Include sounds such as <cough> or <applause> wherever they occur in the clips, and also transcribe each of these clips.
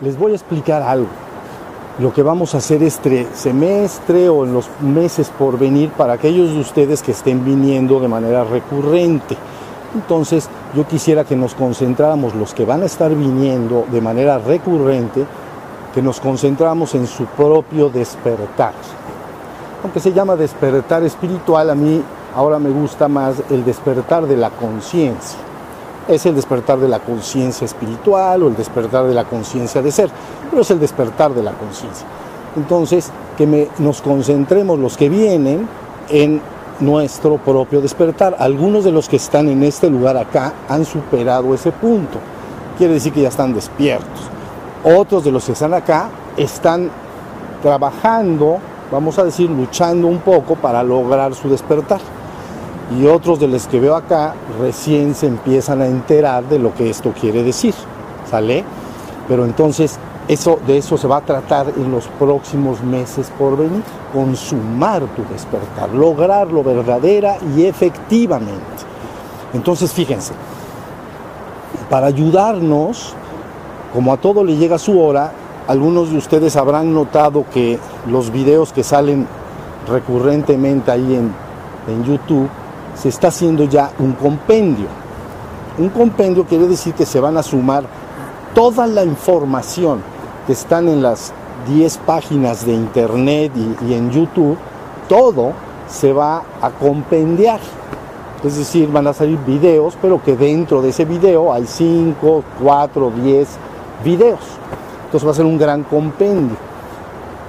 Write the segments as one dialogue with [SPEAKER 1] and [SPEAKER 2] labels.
[SPEAKER 1] les voy a explicar algo. Lo que vamos a hacer este semestre o en los meses por venir para aquellos de ustedes que estén viniendo de manera recurrente. Entonces, yo quisiera que nos concentráramos, los que van a estar viniendo de manera recurrente, que nos concentramos en su propio despertar. Aunque se llama despertar espiritual, a mí ahora me gusta más el despertar de la conciencia. Es el despertar de la conciencia espiritual o el despertar de la conciencia de ser, pero es el despertar de la conciencia. Entonces, que nos concentremos los que vienen en nuestro propio despertar. Algunos de los que están en este lugar acá han superado ese punto. Quiere decir que ya están despiertos. Otros de los que están acá están trabajando, vamos a decir, luchando un poco para lograr su despertar. Y otros de los que veo acá recién se empiezan a enterar de lo que esto quiere decir. ¿Sale? Pero entonces eso, de eso se va a tratar en los próximos meses por venir, consumar tu despertar, lograrlo verdadera y efectivamente. Entonces, fíjense, para ayudarnos, como a todo le llega su hora, algunos de ustedes habrán notado que los videos que salen recurrentemente ahí en, en YouTube, se está haciendo ya un compendio. Un compendio quiere decir que se van a sumar toda la información que están en las 10 páginas de internet y, en YouTube, todo se va a compendiar. Es decir, van a salir videos, pero que dentro de ese video hay 5, 4, 10 videos. Entonces va a ser un gran compendio.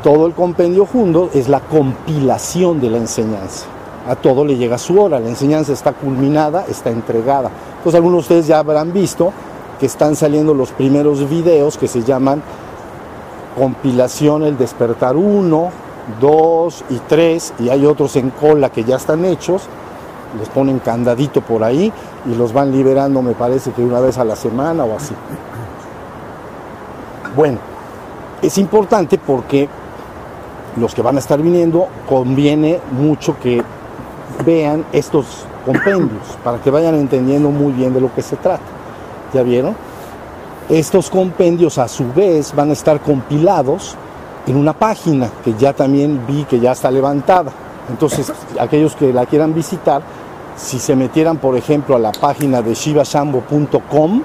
[SPEAKER 1] Todo el compendio junto es la compilación de la enseñanza. A todo le llega su hora, la enseñanza está culminada, está entregada. Entonces algunos de ustedes ya habrán visto que están saliendo los primeros videos que se llaman compilación El Despertar 1, 2 y 3, y hay otros en cola que ya están hechos, les ponen candadito por ahí y los van liberando, me parece que una vez a la semana o así. Bueno, es importante porque los que van a estar viniendo conviene mucho que vean estos compendios para que vayan entendiendo muy bien de lo que se trata. ¿Ya vieron? Estos compendios a su vez van a estar compilados en una página que ya también vi que ya está levantada. Entonces, aquellos que la quieran visitar, si se metieran, por ejemplo, a la página de shivashambo.com,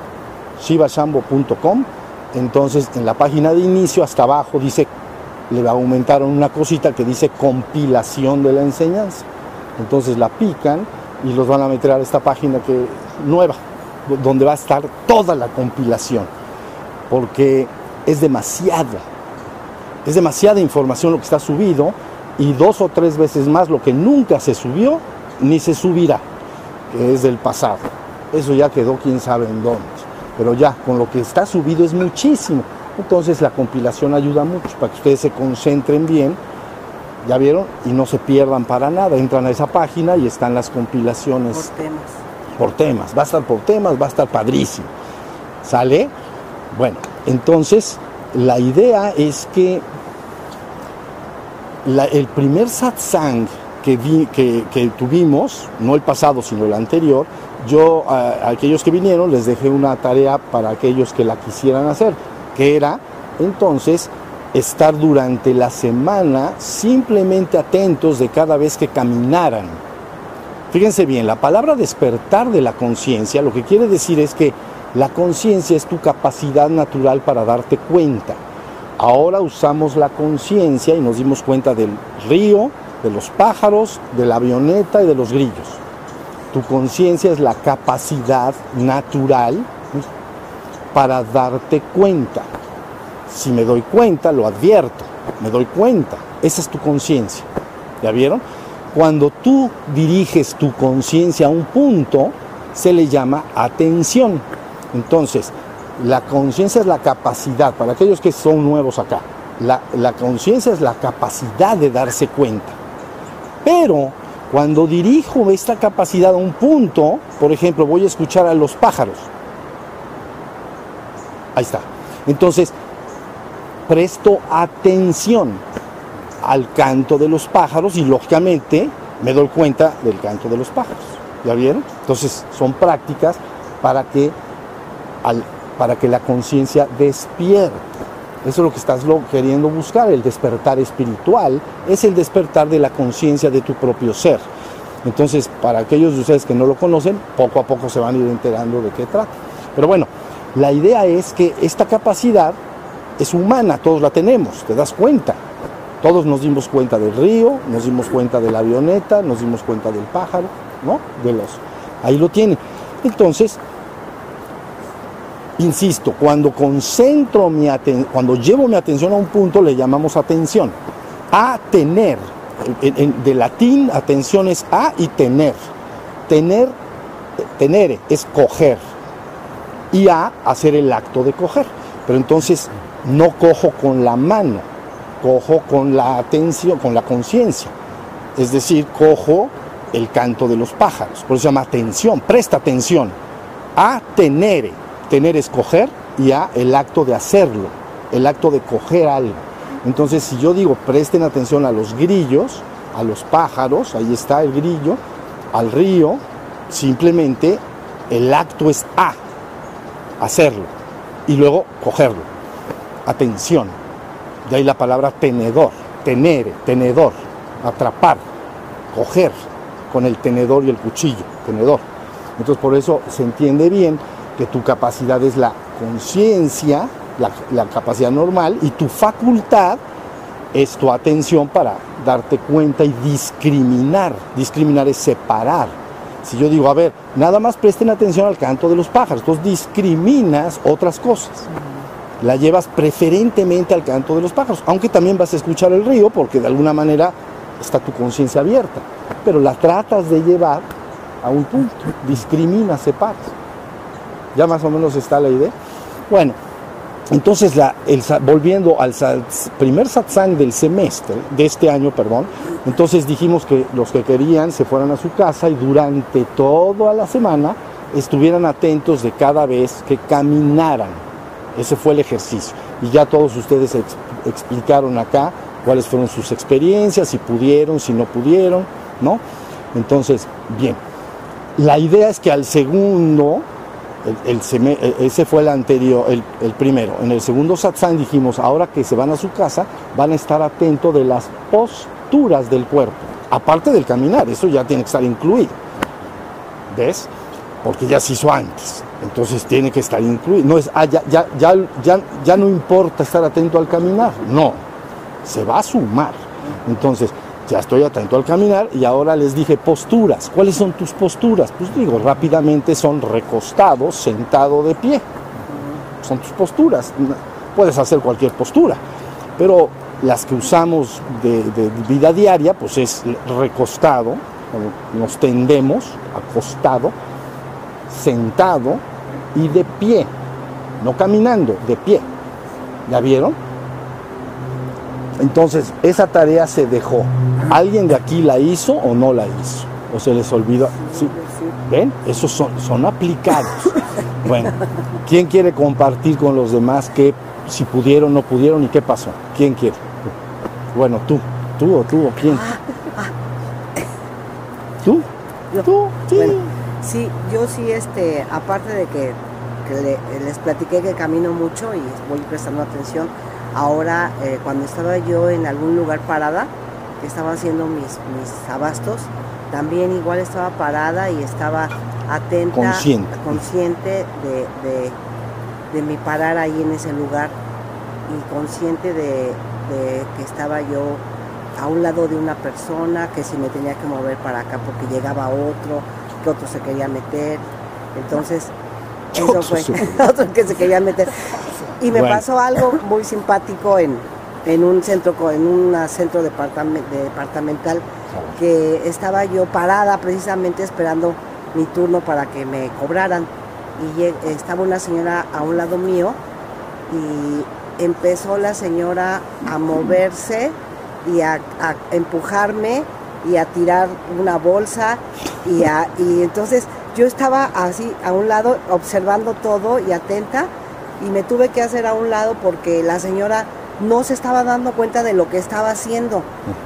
[SPEAKER 1] shivashambo.com, entonces en la página de inicio hasta abajo dice, le aumentaron una cosita que dice compilación de la enseñanza. Entonces la pican y los van a meter a esta página que nueva donde va a estar toda la compilación, porque es demasiada, es demasiada información lo que está subido y dos o tres veces más lo que nunca se subió ni se subirá, que es del pasado. Eso ya quedó quién sabe en dónde, pero ya con lo que está subido es muchísimo. Entonces la compilación ayuda mucho para que ustedes se concentren bien, ya vieron, y no se pierdan para nada. Entran a esa página y están las compilaciones por temas, va a estar por temas, va a estar padrísimo. ¿Sale? Bueno, entonces la idea es que el primer satsang que, que, tuvimos, no el pasado sino el anterior, yo a, aquellos que vinieron les dejé una tarea para aquellos que la quisieran hacer, que era entonces estar durante la semana simplemente atentos de cada vez que caminaran Fíjense bien, la palabra despertar de la conciencia lo que quiere decir es que la conciencia es tu capacidad natural para darte cuenta. Ahora usamos la conciencia y nos dimos cuenta del río, de los pájaros, de la avioneta y de los grillos. Tu conciencia es la capacidad natural para darte cuenta. Si me doy cuenta, lo advierto, me doy cuenta. Esa es tu conciencia. ¿Ya vieron? Cuando tú diriges tu conciencia a un punto, se le llama atención. Entonces, la conciencia es la capacidad, para aquellos que son nuevos acá, la, la conciencia es la capacidad de darse cuenta. Pero cuando dirijo esta capacidad a un punto, por ejemplo, voy a escuchar a los pájaros. Ahí está. Entonces, presto atención al canto de los pájaros y lógicamente me doy cuenta del canto de los pájaros. ¿Ya vieron? Entonces son prácticas para que, al, para que la conciencia despierte. Eso es lo que estás queriendo buscar, el despertar espiritual, es el despertar de la conciencia de tu propio ser. Entonces, para aquellos de ustedes que no lo conocen, poco a poco se van a ir enterando de qué trata. Pero bueno, la idea es que esta capacidad es humana, todos la tenemos, te das cuenta. Todos nos dimos cuenta del río, nos dimos cuenta de la avioneta, nos dimos cuenta del pájaro, ¿no? De los. Ahí lo tiene. Entonces, insisto, cuando concentro mi atención, cuando llevo mi atención a un punto, le llamamos atención. A tener, de latín, atención es a y tener. Tener, tener es coger. Y a hacer el acto de coger. Pero entonces no cojo con la mano, cojo con la atención, con la conciencia. Es decir, cojo el canto de los pájaros. Por eso se llama atención, presta atención. A tener, tener es coger y a el acto de hacerlo, el acto de coger algo. Entonces, si yo digo presten atención a los grillos, a los pájaros, ahí está el grillo, al río, simplemente el acto es a, hacerlo, y luego cogerlo. Atención. De ahí la palabra tenedor, tener, tenedor, atrapar, coger con el tenedor y el cuchillo, tenedor. Entonces por eso se entiende bien que tu capacidad es la conciencia, la, capacidad normal, y tu facultad es tu atención para darte cuenta y discriminar. Discriminar es separar. Si yo digo, a ver, nada más presten atención al canto de los pájaros, entonces discriminas otras cosas. La llevas preferentemente al canto de los pájaros, aunque también vas a escuchar el río porque de alguna manera está tu conciencia abierta, pero la tratas de llevar a un punto, discriminas, separas. Ya más o menos está la idea. Bueno, entonces, volviendo al primer satsang del semestre, de este año, perdón, entonces dijimos que los que querían se fueran a su casa y durante toda la semana estuvieran atentos de cada vez que caminaran. Ese fue el ejercicio. Y ya todos ustedes explicaron acá cuáles fueron sus experiencias, si pudieron, si no pudieron, ¿no? Entonces, bien. La idea es que al segundo e, ese fue el anterior, el, primero. En el segundo satsang dijimos, ahora que se van a su casa, van a estar atentos de las posturas del cuerpo, aparte del caminar, eso ya tiene que estar incluido. ¿Ves? Porque ya se hizo antes, entonces tiene que estar incluido. No es, ah, ya, ya, ya, ya, ya no importa estar atento al caminar, no, se va a sumar. Entonces, ya estoy atento al caminar y ahora les dije posturas. ¿Cuáles son tus posturas? Pues digo, rápidamente son recostado, sentado de pie. Son tus posturas. Puedes hacer cualquier postura, pero las que usamos de, vida diaria, pues es recostado, nos tendemos, acostado, sentado y de pie, no caminando, de pie. ¿Ya vieron? Entonces, esa tarea se dejó. ¿Alguien de aquí la hizo o no la hizo? ¿O se les olvidó? ¿Sí? ¿Ven? Esos son, son aplicados. <laughs> Bueno, ¿quién quiere compartir con los demás qué, si pudieron, no pudieron y qué pasó? ¿Quién quiere? Bueno, tú, tú o tú o quién. ¿Tú?
[SPEAKER 2] ¿Tú? Sí. Sí, yo sí, este, aparte de que, les platiqué que camino mucho y voy prestando atención, Ahora, eh, cuando estaba yo en algún lugar parada, que estaba haciendo mis, mis abastos, también igual estaba parada y estaba atenta, consciente, de, de, mi parar ahí en ese lugar y consciente de, que estaba yo a un lado de una persona, que si me tenía que mover para acá porque llegaba otro, que otro se quería meter. Entonces, eso fue <laughs> otro que se quería meter. Y me pasó algo muy simpático en, un centro, en un centro departamental que estaba yo parada precisamente esperando mi turno para que me cobraran. Y estaba una señora a un lado mío y empezó la señora a moverse y a, empujarme y a tirar una bolsa y, y entonces yo estaba así a un lado observando todo y atenta y me tuve que hacer a un lado porque la señora no se estaba dando cuenta de lo que estaba haciendo.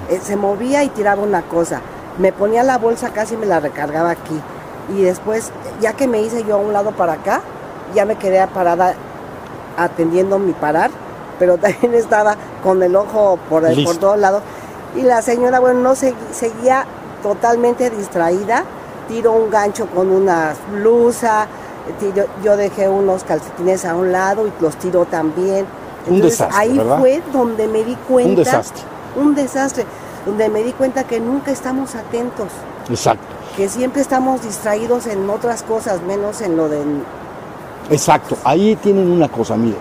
[SPEAKER 2] Eh, se movía y tiraba una cosa. Me ponía la bolsa casi me la recargaba aquí. Y después, ya que me hice yo a un lado para acá, ya me quedé parada atendiendo mi parar pero <laughs> también estaba con el ojo por, por todos lados. Y la señora, bueno, no seguía totalmente distraída, tiró un gancho con una blusa, yo dejé unos calcetines a un lado y los tiró también.
[SPEAKER 1] un desastre.
[SPEAKER 2] Ahí fue donde me di cuenta.
[SPEAKER 1] Un desastre.
[SPEAKER 2] Un desastre, donde me di cuenta que nunca estamos atentos.
[SPEAKER 1] Exacto.
[SPEAKER 2] Que siempre estamos distraídos en otras cosas, menos en lo de...
[SPEAKER 1] Exacto, ahí tienen una cosa, miren,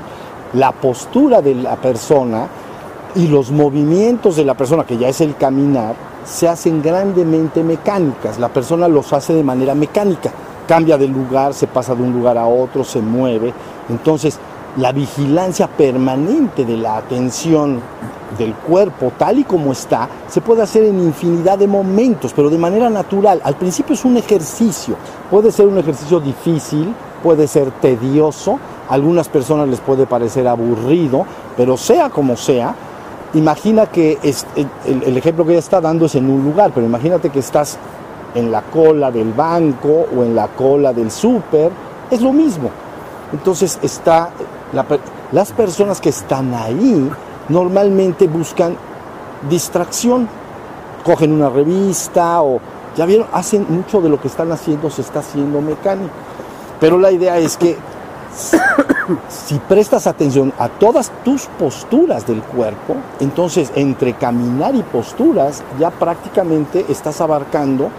[SPEAKER 1] la postura de la persona y los movimientos de la persona, que ya es el caminar, se hacen grandemente mecánicas. La persona los hace de manera mecánica cambia de lugar, se pasa de un lugar a otro, se mueve. Entonces, la vigilancia permanente de la atención del cuerpo tal y como está se puede hacer en infinidad de momentos, pero de manera natural. Al principio es un ejercicio, puede ser un ejercicio difícil, puede ser tedioso, a algunas personas les puede parecer aburrido, pero sea como sea, imagina que el, ejemplo que ella está dando es en un lugar, pero imagínate que estás en la cola del banco o en la cola del súper, es lo mismo. Entonces está, las personas que están ahí normalmente buscan distracción, cogen una revista o, ya vieron, hacen mucho de lo que están haciendo, se está haciendo mecánico. Pero la idea es que si prestas atención a todas tus posturas del cuerpo, entonces entre caminar y posturas ya prácticamente estás abarcando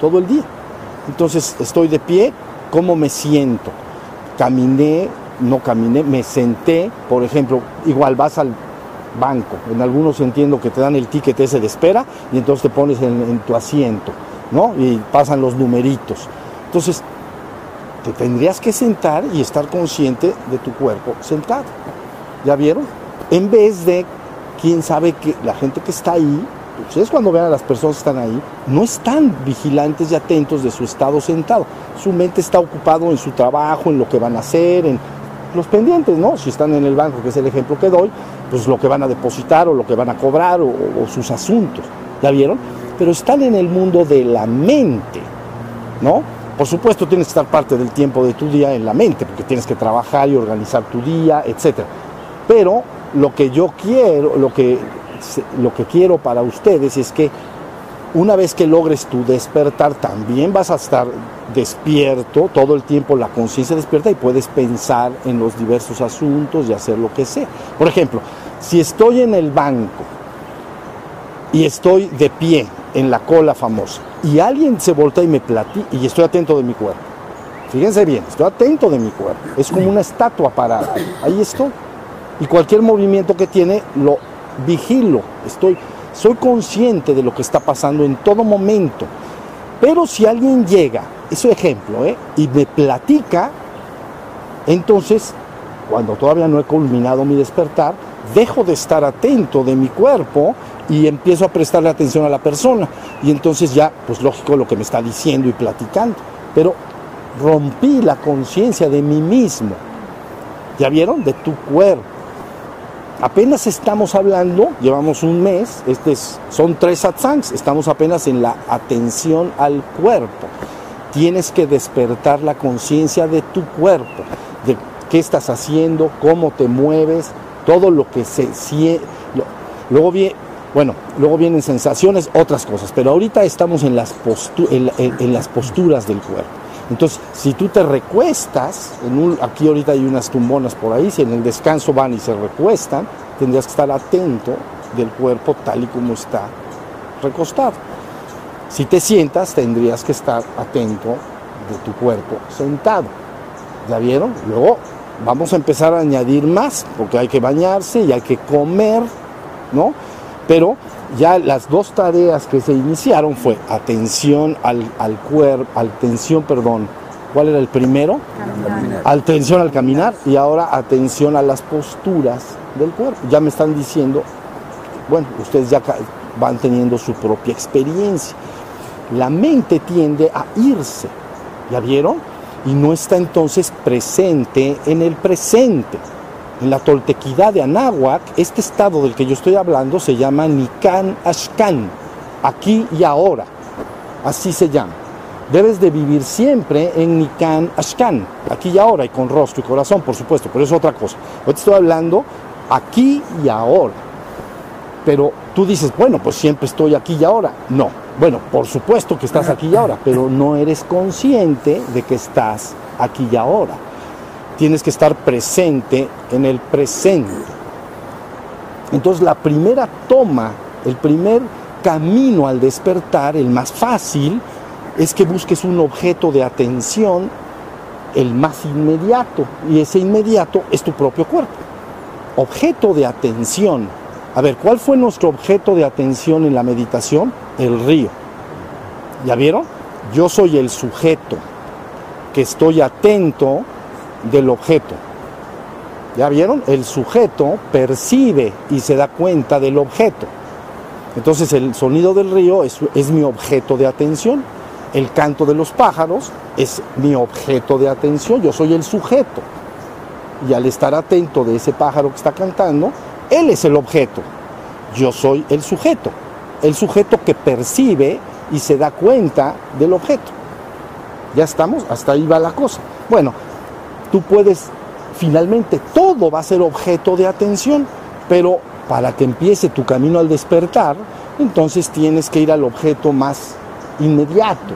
[SPEAKER 1] todo el día. Entonces estoy de pie, ¿cómo me siento? Caminé, no caminé, me senté, por ejemplo, igual vas al banco, en algunos entiendo que te dan el ticket ese de espera y entonces te pones en, tu asiento, ¿no? Y pasan los numeritos. Entonces, te tendrías que sentar y estar consciente de tu cuerpo sentado. ¿Ya vieron? En vez de, quién sabe que la gente que está ahí Ustedes cuando vean a las personas que están ahí, no están vigilantes y atentos de su estado sentado. Su mente está ocupado en su trabajo, en lo que van a hacer, en los pendientes, ¿no? Si están en el banco, que es el ejemplo que doy, pues lo que van a depositar o lo que van a cobrar o, sus asuntos. ¿Ya vieron? Pero están en el mundo de la mente, ¿no? Por supuesto tienes que estar parte del tiempo de tu día en la mente, porque tienes que trabajar y organizar tu día, etc. Pero lo que yo quiero, lo que lo que quiero para ustedes es que una vez que logres tu despertar, también vas a estar despierto, todo el tiempo la conciencia despierta y puedes pensar en los diversos asuntos y hacer lo que sea. Por ejemplo, si estoy en el banco y estoy de pie en la cola famosa y alguien se voltea y me platica y estoy atento de mi cuerpo. Fíjense bien, estoy atento de mi cuerpo. Es como una estatua parada. Ahí estoy. Y cualquier movimiento que tiene lo vigilo, estoy, soy consciente de lo que está pasando en todo momento. Pero si alguien llega, es ejemplo, ¿eh? y me platica, entonces, cuando todavía no he culminado mi despertar, dejo de estar atento de mi cuerpo y empiezo a prestarle atención a la persona. Y entonces ya, pues lógico, lo que me está diciendo y platicando. Pero rompí la conciencia de mí mismo. ¿Ya vieron? De tu cuerpo. Apenas estamos hablando, llevamos un mes, este son tres satsangs, estamos apenas en la atención al cuerpo. Tienes que despertar la conciencia de tu cuerpo, de qué estás haciendo, cómo te mueves, todo lo que se... Luego viene, bueno, luego vienen sensaciones, otras cosas, pero ahorita estamos en las, posturas del cuerpo. Entonces, si tú te recuestas, en un, aquí ahorita hay unas tumbonas por ahí, si en el descanso van y se recuestan, tendrías que estar atento del cuerpo tal y como está recostado. Si te sientas, tendrías que estar atento de tu cuerpo sentado. ¿Ya vieron? Luego vamos a empezar a añadir más, porque hay que bañarse y hay que comer, ¿no? Pero ya las dos tareas que se iniciaron fue atención al, cuerpo, atención, perdón, ¿cuál era el primero? Atención al caminar y ahora atención a las posturas del cuerpo. Ya me están diciendo, bueno, ustedes ya van teniendo su propia experiencia. La mente tiende a irse, ¿ya vieron? Y no está entonces presente en el presente. En la toltequidad de Anáhuac, este estado del que yo estoy hablando se llama Nikan Ashkan, aquí y ahora. Así se llama. Debes de vivir siempre en Nikan Ashkan, aquí y ahora, y con rostro y corazón, por supuesto, pero es otra cosa. Hoy te estoy hablando aquí y ahora. Pero tú dices, bueno, pues siempre estoy aquí y ahora. No, bueno, por supuesto que estás aquí y ahora, pero no eres consciente de que estás aquí y ahora. Tienes que estar presente en el presente. Entonces la primera toma, el primer camino al despertar, el más fácil, es que busques un objeto de atención, el más inmediato, y ese inmediato es tu propio cuerpo. Objeto de atención. A ver, ¿cuál fue nuestro objeto de atención en la meditación? El río. ¿Ya vieron? Yo soy el sujeto que estoy atento del objeto. ¿Ya vieron? El sujeto percibe y se da cuenta del objeto. Entonces el sonido del río es, mi objeto de atención. El canto de los pájaros es mi objeto de atención. Yo soy el sujeto. Y al estar atento de ese pájaro que está cantando, él es el objeto. Yo soy el sujeto. El sujeto que percibe y se da cuenta del objeto. Ya estamos, hasta ahí va la cosa. Bueno, tú puedes, finalmente todo va a ser objeto de atención, pero para que empiece tu camino al despertar, entonces tienes que ir al objeto más inmediato.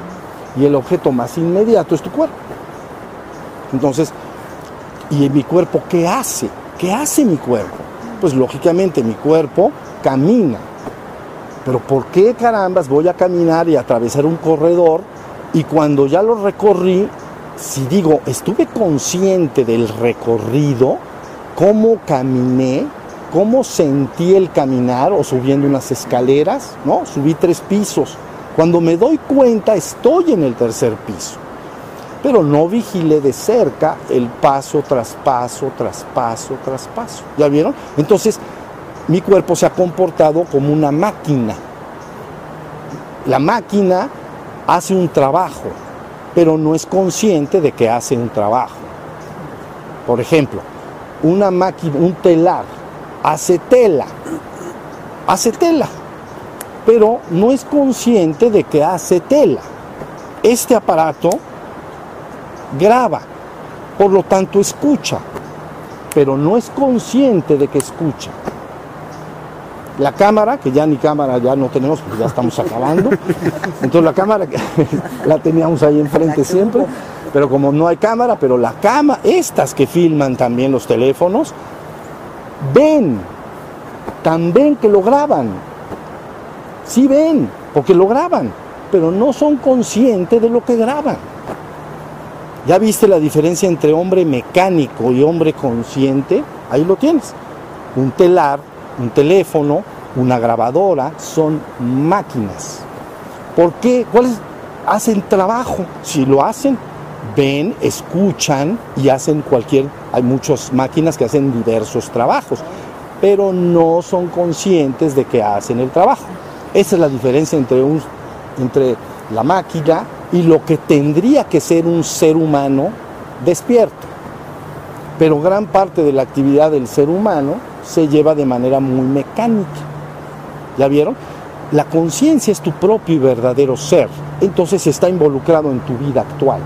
[SPEAKER 1] Y el objeto más inmediato es tu cuerpo. Entonces, ¿y mi cuerpo qué hace? ¿Qué hace mi cuerpo? Pues lógicamente mi cuerpo camina. Pero ¿por qué carambas voy a caminar y atravesar un corredor y cuando ya lo recorrí, si digo, estuve consciente del recorrido, cómo caminé, cómo sentí el caminar o subiendo unas escaleras, ¿no? Subí tres pisos. Cuando me doy cuenta estoy en el tercer piso. Pero no vigilé de cerca el paso tras paso, tras paso, tras paso. ¿Ya vieron? Entonces, mi cuerpo se ha comportado como una máquina. La máquina hace un trabajo, pero no es consciente de que hace un trabajo. Por ejemplo, una máquina, un telar, hace tela, hace tela, pero no es consciente de que hace tela. Este aparato graba, por lo tanto escucha, pero no es consciente de que escucha. La cámara, que ya ni cámara ya no tenemos porque ya estamos acabando. Entonces la cámara <laughs> la teníamos ahí enfrente siempre, pero como no hay cámara, pero la cámara, estas que filman también los teléfonos, ven, también que lo graban. Sí ven, porque lo graban, pero no son conscientes de lo que graban. ¿Ya viste la diferencia entre hombre mecánico y hombre consciente? Ahí lo tienes. Un telar un teléfono, una grabadora, son máquinas. ¿Por qué? ¿Cuáles hacen trabajo? Si lo hacen, ven, escuchan y hacen cualquier, hay muchas máquinas que hacen diversos trabajos, pero no son conscientes de que hacen el trabajo. Esa es la diferencia entre, un, entre la máquina y lo que tendría que ser un ser humano despierto. Pero gran parte de la actividad del ser humano se lleva de manera muy mecánica. ¿Ya vieron? La conciencia es tu propio y verdadero ser, entonces está involucrado en tu vida actual,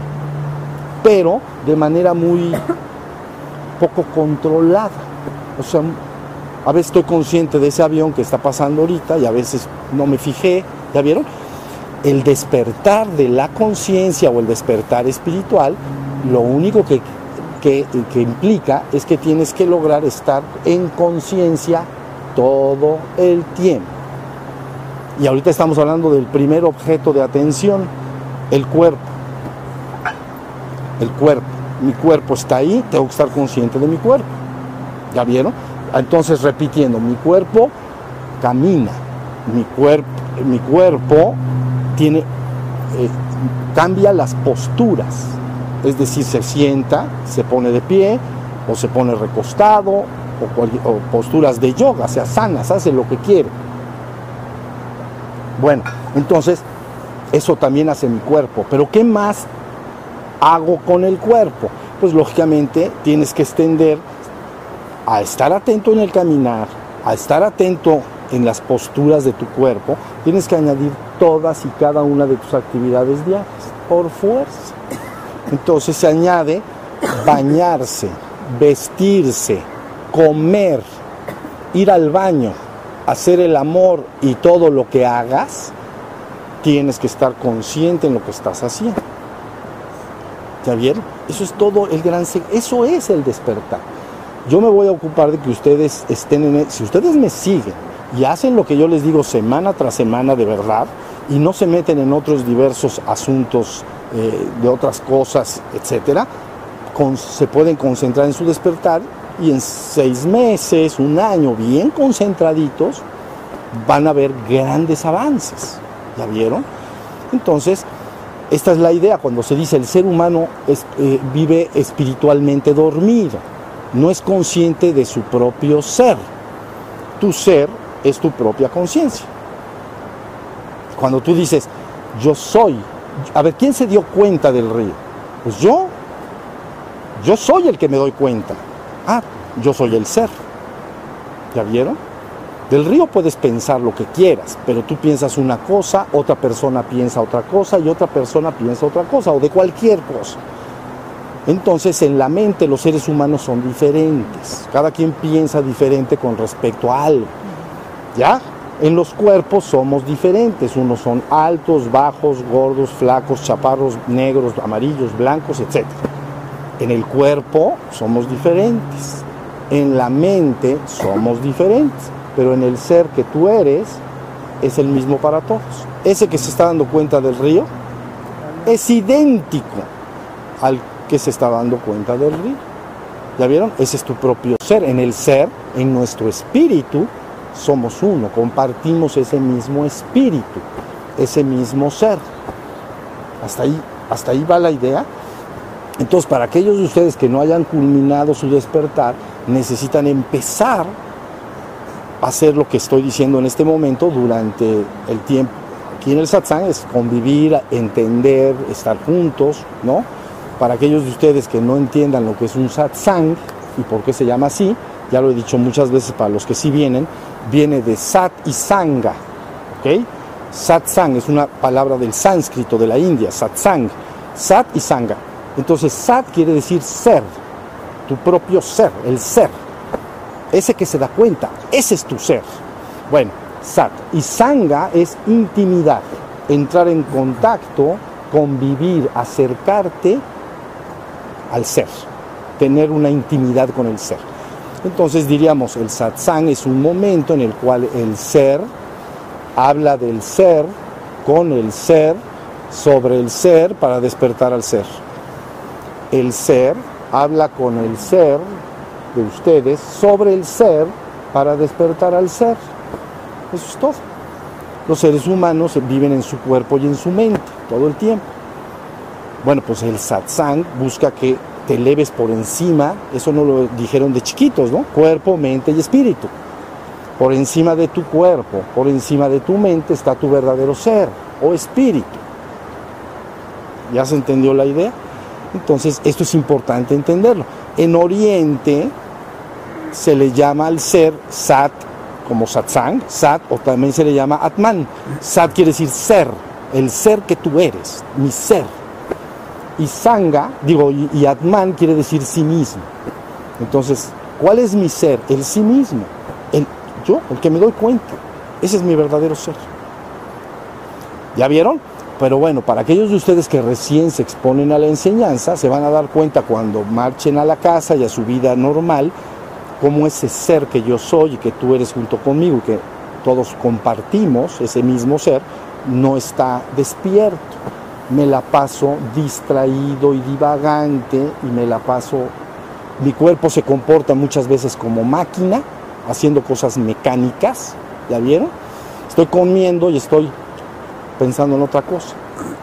[SPEAKER 1] pero de manera muy <coughs> poco controlada. O sea, a veces estoy consciente de ese avión que está pasando ahorita y a veces no me fijé, ¿ya vieron? El despertar de la conciencia o el despertar espiritual, lo único que que, implica es que tienes que lograr estar en conciencia todo el tiempo. Y ahorita estamos hablando del primer objeto de atención, el cuerpo. El cuerpo. Mi cuerpo está ahí, tengo que estar consciente de mi cuerpo. ¿Ya vieron? Entonces, repitiendo, mi cuerpo camina, mi cuerpo, mi cuerpo tiene, eh, cambia las posturas es decir, se sienta, se pone de pie o se pone recostado o, posturas de yoga, sea sanas, hace lo que quiere. Bueno, entonces eso también hace mi cuerpo, pero ¿qué más hago con el cuerpo? Pues lógicamente tienes que extender a estar atento en el caminar, a estar atento en las posturas de tu cuerpo, tienes que añadir todas y cada una de tus actividades diarias, por fuerza. Entonces se añade bañarse, vestirse, comer, ir al baño, hacer el amor y todo lo que hagas, tienes que estar consciente en lo que estás haciendo. ¿Ya vieron? Eso es todo el gran... Eso es el despertar. Yo me voy a ocupar de que ustedes estén en... E, si ustedes me siguen y hacen lo que yo les digo semana tras semana de verdad y no se meten en otros diversos asuntos eh, de otras cosas, etcétera, se pueden concentrar en su despertar y en seis meses, un año, bien concentraditos, van a ver grandes avances. ¿Ya vieron? Entonces, esta es la idea cuando se dice el ser humano eh, vive espiritualmente dormido, no es consciente de su propio ser. Tu ser es tu propia conciencia. Cuando tú dices, yo soy, a ver, ¿quién se dio cuenta del río? Pues yo, yo soy el que me doy cuenta. Ah, yo soy el ser. ¿Ya vieron? Del río puedes pensar lo que quieras, pero tú piensas una cosa, otra persona piensa otra cosa y otra persona piensa otra cosa, o de cualquier cosa. Entonces en la mente los seres humanos son diferentes, cada quien piensa diferente con respecto a algo. ¿Ya? En los cuerpos somos diferentes, unos son altos, bajos, gordos, flacos, chaparros, negros, amarillos, blancos, etc. En el cuerpo somos diferentes, en la mente somos diferentes, pero en el ser que tú eres es el mismo para todos. Ese que se está dando cuenta del río es idéntico al que se está dando cuenta del río. ¿Ya vieron? Ese es tu propio ser. En el ser, en nuestro espíritu, somos uno, compartimos ese mismo espíritu, ese mismo ser. Hasta ahí, hasta ahí va la idea. Entonces, para aquellos de ustedes que no hayan culminado su despertar, necesitan empezar a hacer lo que estoy diciendo en este momento durante el tiempo. Aquí en el satsang es convivir, entender, estar juntos, ¿no? Para aquellos de ustedes que no entiendan lo que es un satsang y por qué se llama así, ya lo he dicho muchas veces para los que sí vienen, viene de sat y sanga, ¿ok? Satsang es una palabra del sánscrito de la India, satsang, sat y sanga. Entonces sat quiere decir ser, tu propio ser, el ser. Ese que se da cuenta, ese es tu ser. Bueno, sat. Y sanga es intimidad, entrar en contacto, convivir, acercarte al ser, tener una intimidad con el ser. Entonces diríamos, el satsang es un momento en el cual el ser habla del ser con el ser sobre el ser para despertar al ser. El ser habla con el ser de ustedes sobre el ser para despertar al ser. Eso es todo. Los seres humanos viven en su cuerpo y en su mente todo el tiempo. Bueno, pues el satsang busca que te eleves por encima, eso no lo dijeron de chiquitos, ¿no? Cuerpo, mente y espíritu. Por encima de tu cuerpo, por encima de tu mente está tu verdadero ser o espíritu. ¿Ya se entendió la idea? Entonces, esto es importante entenderlo. En Oriente se le llama al ser Sat, como Satsang, Sat, o también se le llama Atman. Sat quiere decir ser, el ser que tú eres, mi ser y Sanga, digo, y, Atman quiere decir sí mismo. Entonces, ¿cuál es mi ser? El sí mismo. El, yo, el que me doy cuenta. Ese es mi verdadero ser. ¿Ya vieron? Pero bueno, para aquellos de ustedes que recién se exponen a la enseñanza, se van a dar cuenta cuando marchen a la casa y a su vida normal, cómo ese ser que yo soy y que tú eres junto conmigo y que todos compartimos, ese mismo ser, no está despierto me la paso distraído y divagante y me la paso, mi cuerpo se comporta muchas veces como máquina, haciendo cosas mecánicas, ¿ya vieron? Estoy comiendo y estoy pensando en otra cosa.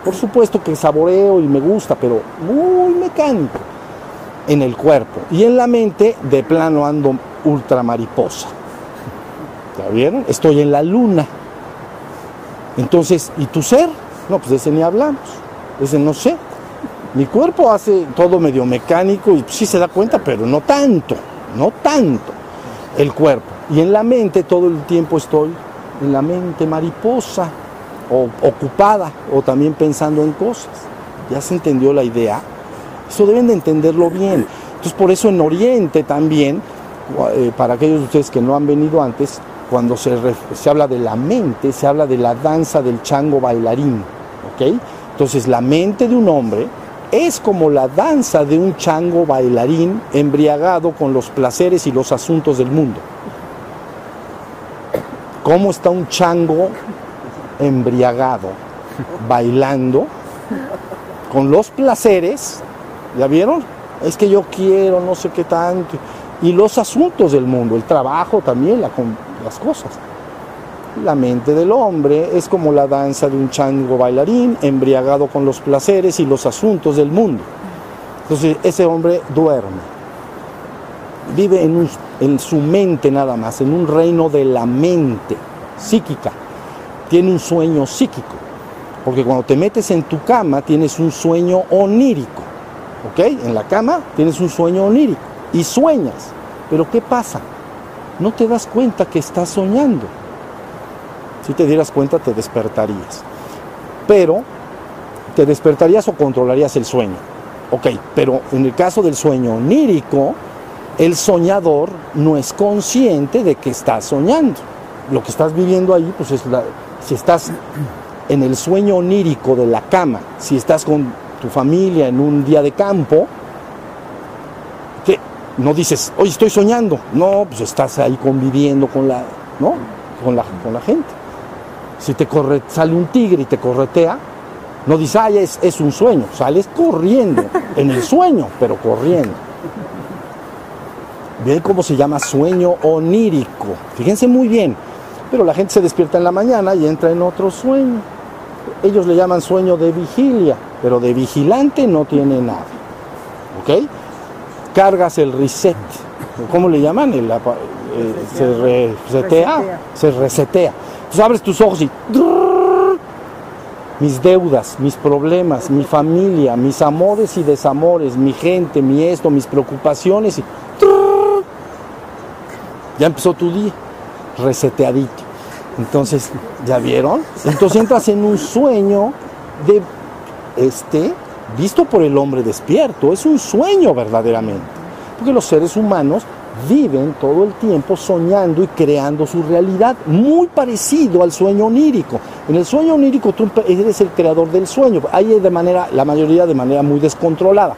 [SPEAKER 1] Por supuesto que saboreo y me gusta, pero muy mecánico en el cuerpo. Y en la mente, de plano ando ultra mariposa. ¿Ya vieron? Estoy en la luna. Entonces, ¿y tu ser? No, pues de ese ni hablamos. Ese no sé. Mi cuerpo hace todo medio mecánico y sí se da cuenta, pero no tanto, no tanto el cuerpo. Y en la mente todo el tiempo estoy en la mente mariposa o ocupada o también pensando en cosas. ¿Ya se entendió la idea? Eso deben de entenderlo bien. Entonces por eso en Oriente también eh, para aquellos de ustedes que no han venido antes, cuando se, se, habla de la mente, se habla de la danza del chango bailarín. Entonces la mente de un hombre es como la danza de un chango bailarín embriagado con los placeres y los asuntos del mundo. ¿Cómo está un chango embriagado, bailando, con los placeres? ¿Ya vieron? Es que yo quiero, no sé qué tanto. Y los asuntos del mundo, el trabajo también, las cosas. La mente del hombre es como la danza de un chango bailarín, embriagado con los placeres y los asuntos del mundo. Entonces ese hombre duerme, vive en, en su mente nada más, en un reino de la mente psíquica. Tiene un sueño psíquico, porque cuando te metes en tu cama tienes un sueño onírico, ¿ok? En la cama tienes un sueño onírico y sueñas. Pero ¿qué pasa? No te das cuenta que estás soñando. Si te dieras cuenta, te despertarías. Pero, ¿te despertarías o controlarías el sueño? Ok, pero en el caso del sueño onírico, el soñador no es consciente de que está soñando. Lo que estás viviendo ahí, pues es la, si estás en el sueño onírico de la cama, si estás con tu familia en un día de campo, que no dices, hoy estoy soñando, no, pues estás ahí conviviendo con la, ¿no? con la, con la gente. Si te corre, sale un tigre y te corretea, no dices, ay, es, es un sueño, sales corriendo, <laughs> en el sueño, pero corriendo. ¿Ven cómo se llama sueño onírico? Fíjense muy bien, pero la gente se despierta en la mañana y entra en otro sueño. Ellos le llaman sueño de vigilia, pero de vigilante no tiene nada. ¿Ok? Cargas el reset. ¿Cómo le llaman? El, eh, se resetea. Se resetea. Entonces abres tus ojos y mis deudas, mis problemas, mi familia, mis amores y desamores, mi gente, mi esto, mis preocupaciones y ya empezó tu día, reseteadito. Entonces, ¿ya vieron? Entonces entras en un sueño de este visto por el hombre despierto, es un sueño verdaderamente. Porque los seres humanos viven todo el tiempo soñando y creando su realidad, muy parecido al sueño onírico. En el sueño onírico tú eres el creador del sueño, hay de manera, la mayoría de manera muy descontrolada.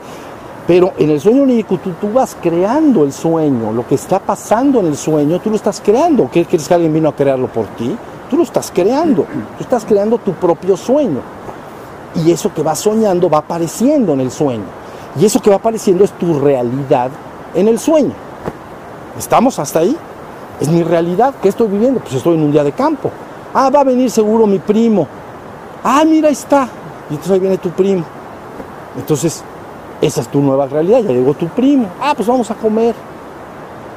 [SPEAKER 1] Pero en el sueño onírico tú, vas creando el sueño, lo que está pasando en el sueño, tú lo estás creando. ¿Qué quieres que alguien vino a crearlo por ti? Tú lo estás creando, tú estás creando tu propio sueño. Y eso que vas soñando va apareciendo en el sueño. Y eso que va apareciendo es tu realidad en el sueño. ¿Estamos hasta ahí? Es mi realidad. ¿Qué estoy viviendo? Pues estoy en un día de campo. Ah, va a venir seguro mi primo. Ah, mira, está. Y entonces ahí viene tu primo. Entonces, esa es tu nueva realidad. Ya llegó tu primo. Ah, pues vamos a comer.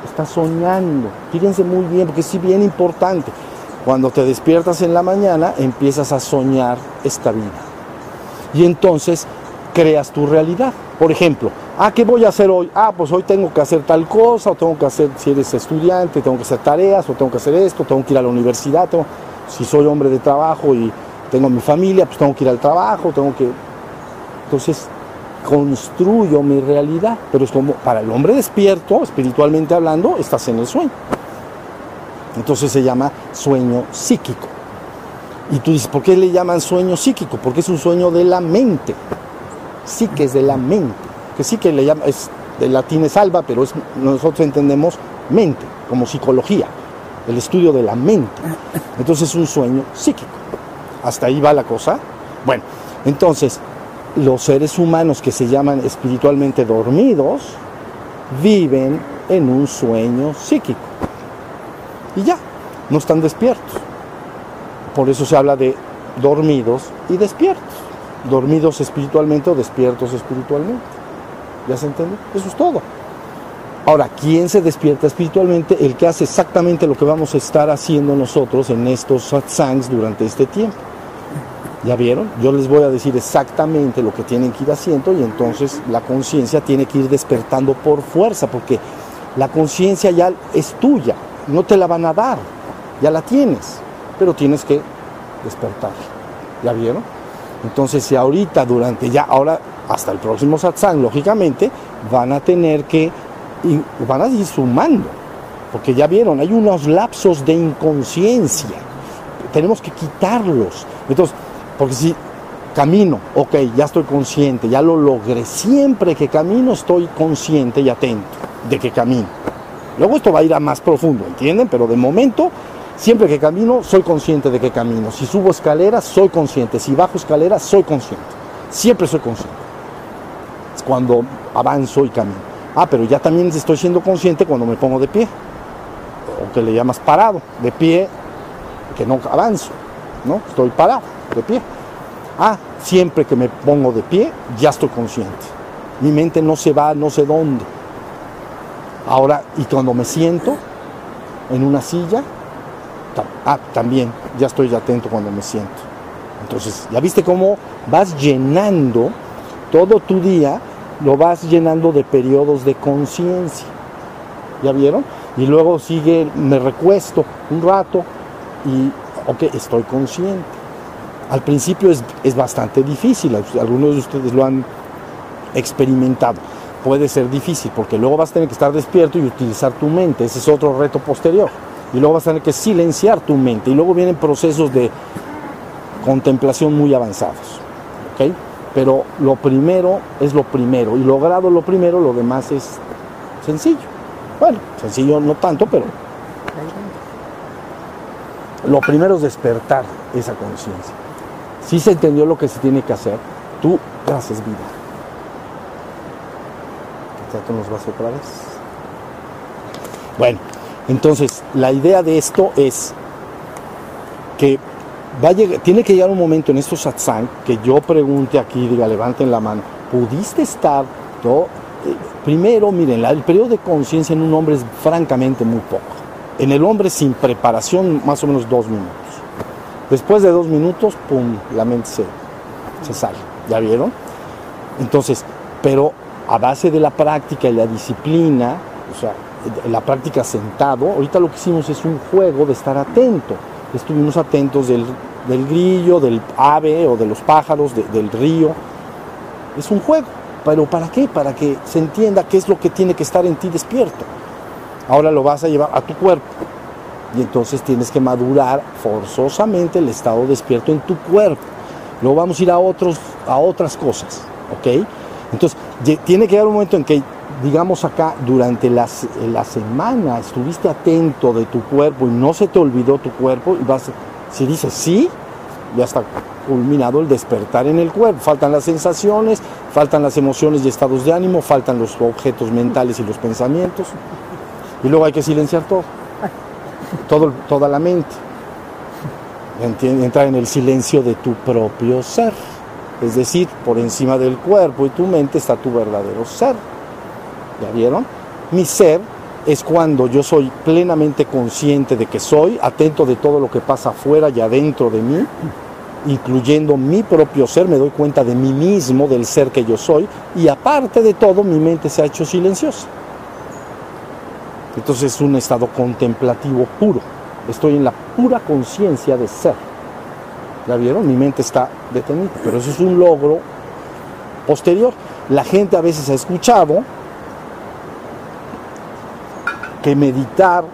[SPEAKER 1] Estás soñando. Fíjense muy bien, porque es bien importante. Cuando te despiertas en la mañana, empiezas a soñar esta vida. Y entonces creas tu realidad. Por ejemplo, ah, ¿qué voy a hacer hoy? Ah, pues hoy tengo que hacer tal cosa, o tengo que hacer, si eres estudiante, tengo que hacer tareas, o tengo que hacer esto, tengo que ir a la universidad, si soy hombre de trabajo y tengo mi familia, pues tengo que ir al trabajo, tengo que... Entonces, construyo mi realidad, pero es como para el hombre despierto, espiritualmente hablando, estás en el sueño. Entonces se llama sueño psíquico. Y tú dices, ¿por qué le llaman sueño psíquico? Porque es un sueño de la mente que es de la mente, que sí que le llama, es del latín es alba, pero nosotros entendemos mente, como psicología, el estudio de la mente. Entonces es un sueño psíquico. Hasta ahí va la cosa. Bueno, entonces los seres humanos que se llaman espiritualmente dormidos viven en un sueño psíquico. Y ya, no están despiertos. Por eso se habla de dormidos y despiertos dormidos espiritualmente o despiertos espiritualmente. ¿Ya se entiende? Eso es todo. Ahora, ¿quién se despierta espiritualmente? El que hace exactamente lo que vamos a estar haciendo nosotros en estos satsangs durante este tiempo. ¿Ya vieron? Yo les voy a decir exactamente lo que tienen que ir haciendo y entonces la conciencia tiene que ir despertando por fuerza, porque la conciencia ya es tuya, no te la van a dar, ya la tienes, pero tienes que despertar. ¿Ya vieron? Entonces, si ahorita, durante ya, ahora, hasta el próximo satsang, lógicamente, van a tener que, van a ir sumando. porque ya vieron, hay unos lapsos de inconsciencia, tenemos que quitarlos. Entonces, porque si camino, ok, ya estoy consciente, ya lo logré, siempre que camino estoy consciente y atento de que camino. Luego esto va a ir a más profundo, ¿entienden? Pero de momento, siempre que camino, soy consciente de que camino. Si subo escaleras, soy consciente. Si bajo escaleras, soy consciente. Siempre soy consciente. Cuando avanzo y camino. Ah, pero ya también estoy siendo consciente cuando me pongo de pie. O que le llamas parado, de pie, que no avanzo, ¿no? Estoy parado, de pie. Ah, siempre que me pongo de pie, ya estoy consciente. Mi mente no se va no sé dónde. Ahora, y cuando me siento en una silla, ah, también, ya estoy atento cuando me siento. Entonces, ya viste cómo vas llenando todo tu día lo vas llenando de periodos de conciencia. ¿Ya vieron? Y luego sigue, me recuesto un rato y, ok, estoy consciente. Al principio es, es bastante difícil, algunos de ustedes lo han experimentado. Puede ser difícil porque luego vas a tener que estar despierto y utilizar tu mente, ese es otro reto posterior. Y luego vas a tener que silenciar tu mente y luego vienen procesos de contemplación muy avanzados. ¿ok?, pero lo primero es lo primero, y logrado lo primero, lo demás es sencillo. Bueno, sencillo no tanto, pero lo primero es despertar esa conciencia. Si se entendió lo que se tiene que hacer, tú haces vida. ¿Ya nos vas otra vez? Bueno, entonces la idea de esto es que tiene que llegar un momento en estos satsang que yo pregunte aquí, diga, levanten la mano, ¿pudiste estar? todo eh, primero, miren, el periodo de conciencia en un hombre es francamente muy poco. En el hombre sin preparación, más o menos dos minutos. Después de dos minutos, pum, la mente se, se sale. ¿Ya vieron? Entonces, pero a base de la práctica y la disciplina, o sea, la práctica sentado, ahorita lo que hicimos es un juego de estar atento estuvimos atentos del, grillo, del ave o de los pájaros, del río. Es un juego, pero ¿para qué? Para que se entienda qué es lo que tiene que estar en ti despierto. Ahora lo vas a llevar a tu cuerpo y entonces tienes que madurar forzosamente el estado despierto en tu cuerpo. Luego vamos a ir a, otros, a otras cosas, ¿ok? Entonces tiene que llegar un momento en que digamos acá, durante la, la, semana estuviste atento de tu cuerpo y no se te olvidó tu cuerpo, y vas, si dices sí, ya está culminado el despertar en el cuerpo. Faltan las sensaciones, faltan las emociones y estados de ánimo, faltan los objetos mentales y los pensamientos. Y luego hay que silenciar todo, todo toda la mente. Entrar en el silencio de tu propio ser. Es decir, por encima del cuerpo y tu mente está tu verdadero ser. ¿Ya vieron? Mi ser es cuando yo soy plenamente consciente de que soy, atento de todo lo que pasa afuera y adentro de mí, incluyendo mi propio ser, me doy cuenta de mí mismo, del ser que yo soy, y aparte de todo, mi mente se ha hecho silenciosa. Entonces es un estado contemplativo puro. Estoy en la pura conciencia de ser. ¿Ya vieron? Mi mente está detenida, pero eso es un logro posterior. La gente a veces ha escuchado que meditar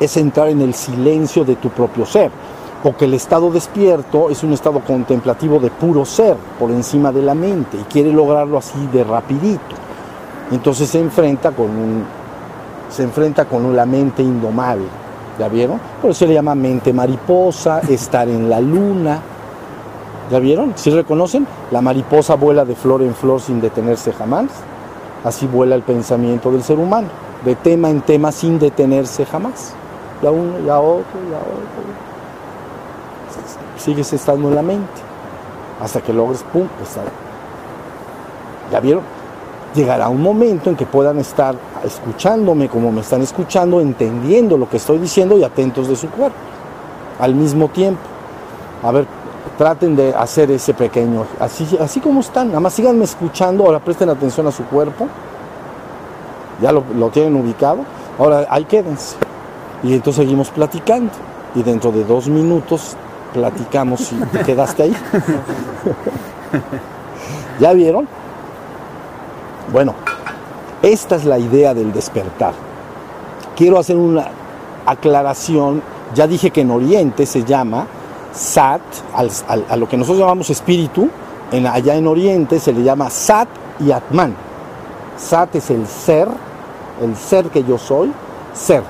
[SPEAKER 1] es entrar en el silencio de tu propio ser, o que el estado despierto es un estado contemplativo de puro ser, por encima de la mente, y quiere lograrlo así de rapidito. Entonces se enfrenta con un, se enfrenta con la mente indomable, ¿ya vieron? Por eso se le llama mente mariposa, estar en la luna, ¿ya vieron? Si reconocen, la mariposa vuela de flor en flor sin detenerse jamás, así vuela el pensamiento del ser humano de tema en tema sin detenerse jamás. Ya uno, ya otro, ya otro. Sigues estando en la mente hasta que logres, pum, estar. ¿Ya vieron? Llegará un momento en que puedan estar escuchándome como me están escuchando, entendiendo lo que estoy diciendo y atentos de su cuerpo al mismo tiempo. A ver, traten de hacer ese pequeño, así, así como están, nada más síganme escuchando, ahora presten atención a su cuerpo ya lo, tienen ubicado, ahora ahí quédense. Y entonces seguimos platicando. Y dentro de dos minutos platicamos si te <laughs> quedaste ahí. ¿Ya vieron? Bueno, esta es la idea del despertar. quiero hacer una aclaración. Ya dije que en Oriente se llama Sat, a lo que nosotros llamamos espíritu, en, allá en Oriente se le llama Sat y Atman. Sat es el ser, el ser que yo soy, ser.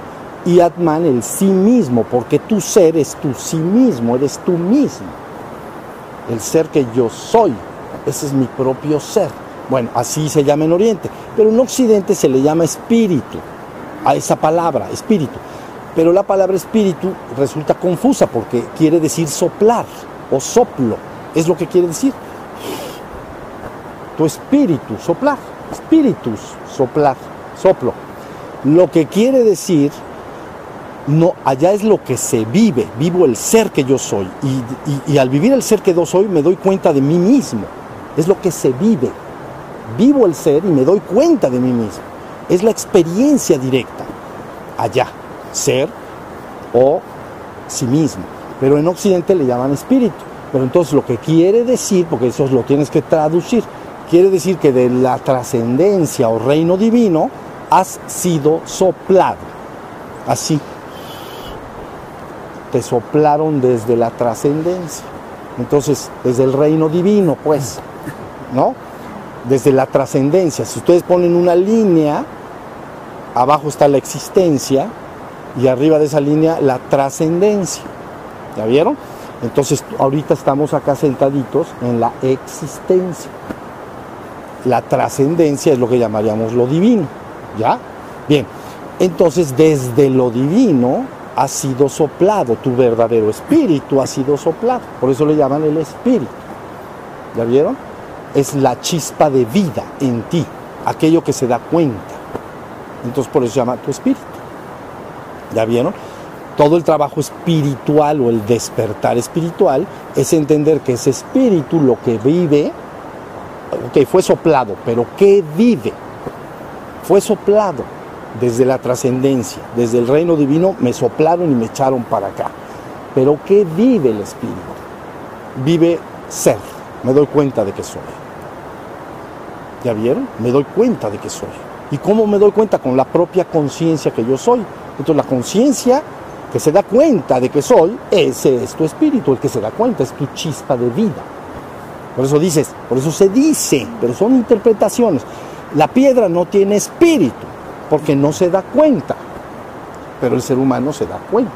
[SPEAKER 1] Y Atman el sí mismo, porque tu ser es tu sí mismo, eres tú mismo. El ser que yo soy, ese es mi propio ser. Bueno, así se llama en Oriente, pero en Occidente se le llama espíritu, a esa palabra, espíritu. Pero la palabra espíritu resulta confusa porque quiere decir soplar o soplo, es lo que quiere decir. Tu espíritu, soplar, espíritus, soplar, soplo. Lo que quiere decir, no, allá es lo que se vive, vivo el ser que yo soy. Y, y al vivir el ser que yo soy me doy cuenta de mí mismo, es lo que se vive. Vivo el ser y me doy cuenta de mí mismo. Es la experiencia directa allá ser o sí mismo. Pero en Occidente le llaman espíritu. Pero entonces lo que quiere decir, porque eso lo tienes que traducir, quiere decir que de la trascendencia o reino divino has sido soplado. Así. Te soplaron desde la trascendencia. Entonces, desde el reino divino, pues, ¿no? Desde la trascendencia. Si ustedes ponen una línea, abajo está la existencia, y arriba de esa línea la trascendencia. ¿Ya vieron? Entonces ahorita estamos acá sentaditos en la existencia. La trascendencia es lo que llamaríamos lo divino. ¿Ya? Bien. Entonces desde lo divino ha sido soplado, tu verdadero espíritu ha sido soplado. Por eso le llaman el espíritu. ¿Ya vieron? Es la chispa de vida en ti, aquello que se da cuenta. Entonces por eso se llama tu espíritu. ¿Ya vieron? Todo el trabajo espiritual o el despertar espiritual es entender que ese espíritu lo que vive, ok, fue soplado, pero ¿qué vive? Fue soplado desde la trascendencia, desde el reino divino, me soplaron y me echaron para acá. Pero ¿qué vive el espíritu? Vive ser, me doy cuenta de que soy. ¿Ya vieron? Me doy cuenta de que soy. ¿Y cómo me doy cuenta? Con la propia conciencia que yo soy. Entonces la conciencia que se da cuenta de que soy, ese es tu espíritu, el que se da cuenta, es tu chispa de vida. Por eso dices, por eso se dice, pero son interpretaciones. La piedra no tiene espíritu, porque no se da cuenta, pero el ser humano se da cuenta,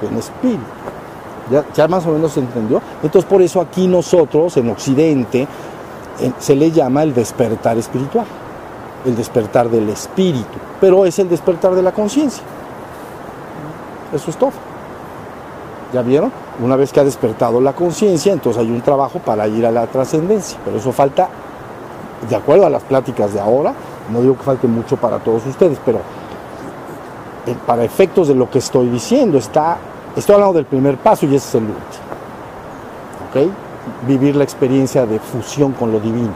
[SPEAKER 1] tiene espíritu. ¿Ya, más o menos se entendió? Entonces por eso aquí nosotros, en Occidente, se le llama el despertar espiritual, el despertar del espíritu, pero es el despertar de la conciencia. Eso es todo. ¿Ya vieron? Una vez que ha despertado la conciencia, entonces hay un trabajo para ir a la trascendencia. Pero eso falta, de acuerdo a las pláticas de ahora, no digo que falte mucho para todos ustedes, pero eh, para efectos de lo que estoy diciendo, está, estoy hablando del primer paso y ese es el último. ¿Ok? Vivir la experiencia de fusión con lo divino.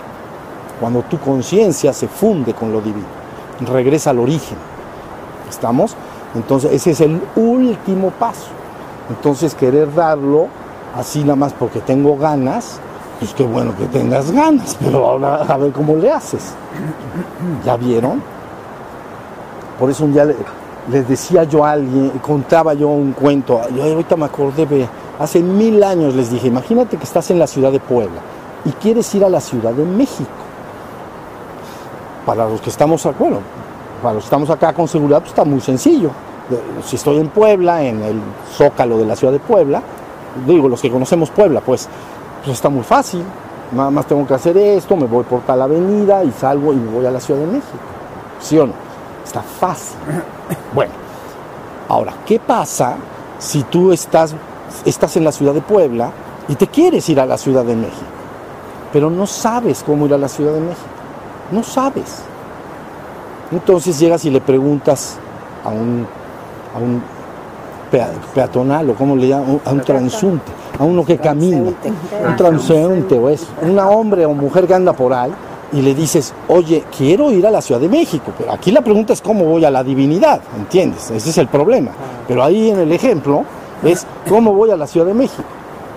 [SPEAKER 1] Cuando tu conciencia se funde con lo divino, regresa al origen. ¿Estamos? Entonces ese es el último paso. Entonces querer darlo así nada más porque tengo ganas, pues qué bueno que tengas ganas, <laughs> pero ahora a ver cómo le haces. ¿Ya vieron? Por eso un día les decía yo a alguien, contaba yo un cuento, yo ahorita me acordé, hace mil años les dije, imagínate que estás en la ciudad de Puebla y quieres ir a la Ciudad de México. Para los que estamos, bueno, para los que estamos acá con seguridad, pues está muy sencillo si estoy en Puebla, en el zócalo de la ciudad de Puebla, digo, los que conocemos Puebla, pues, pues está muy fácil. Nada más tengo que hacer esto, me voy por tal avenida y salgo y me voy a la Ciudad de México. ¿Sí o no? Está fácil. <coughs> Bueno, ahora, ¿qué pasa si tú estás, estás en la ciudad de Puebla y te quieres ir a la Ciudad de México? Pero no sabes cómo ir a la Ciudad de México. No sabes. Entonces llegas y le preguntas a un a un peatonal o como le llaman, a un transunte, a uno que camina, un transeúnte o eso, una hombre o mujer que anda por ahí y le dices, oye, quiero ir a la Ciudad de México, pero aquí la pregunta es cómo voy a la divinidad, ¿entiendes? Ese es el problema. Pero ahí en el ejemplo es cómo voy a la Ciudad de México.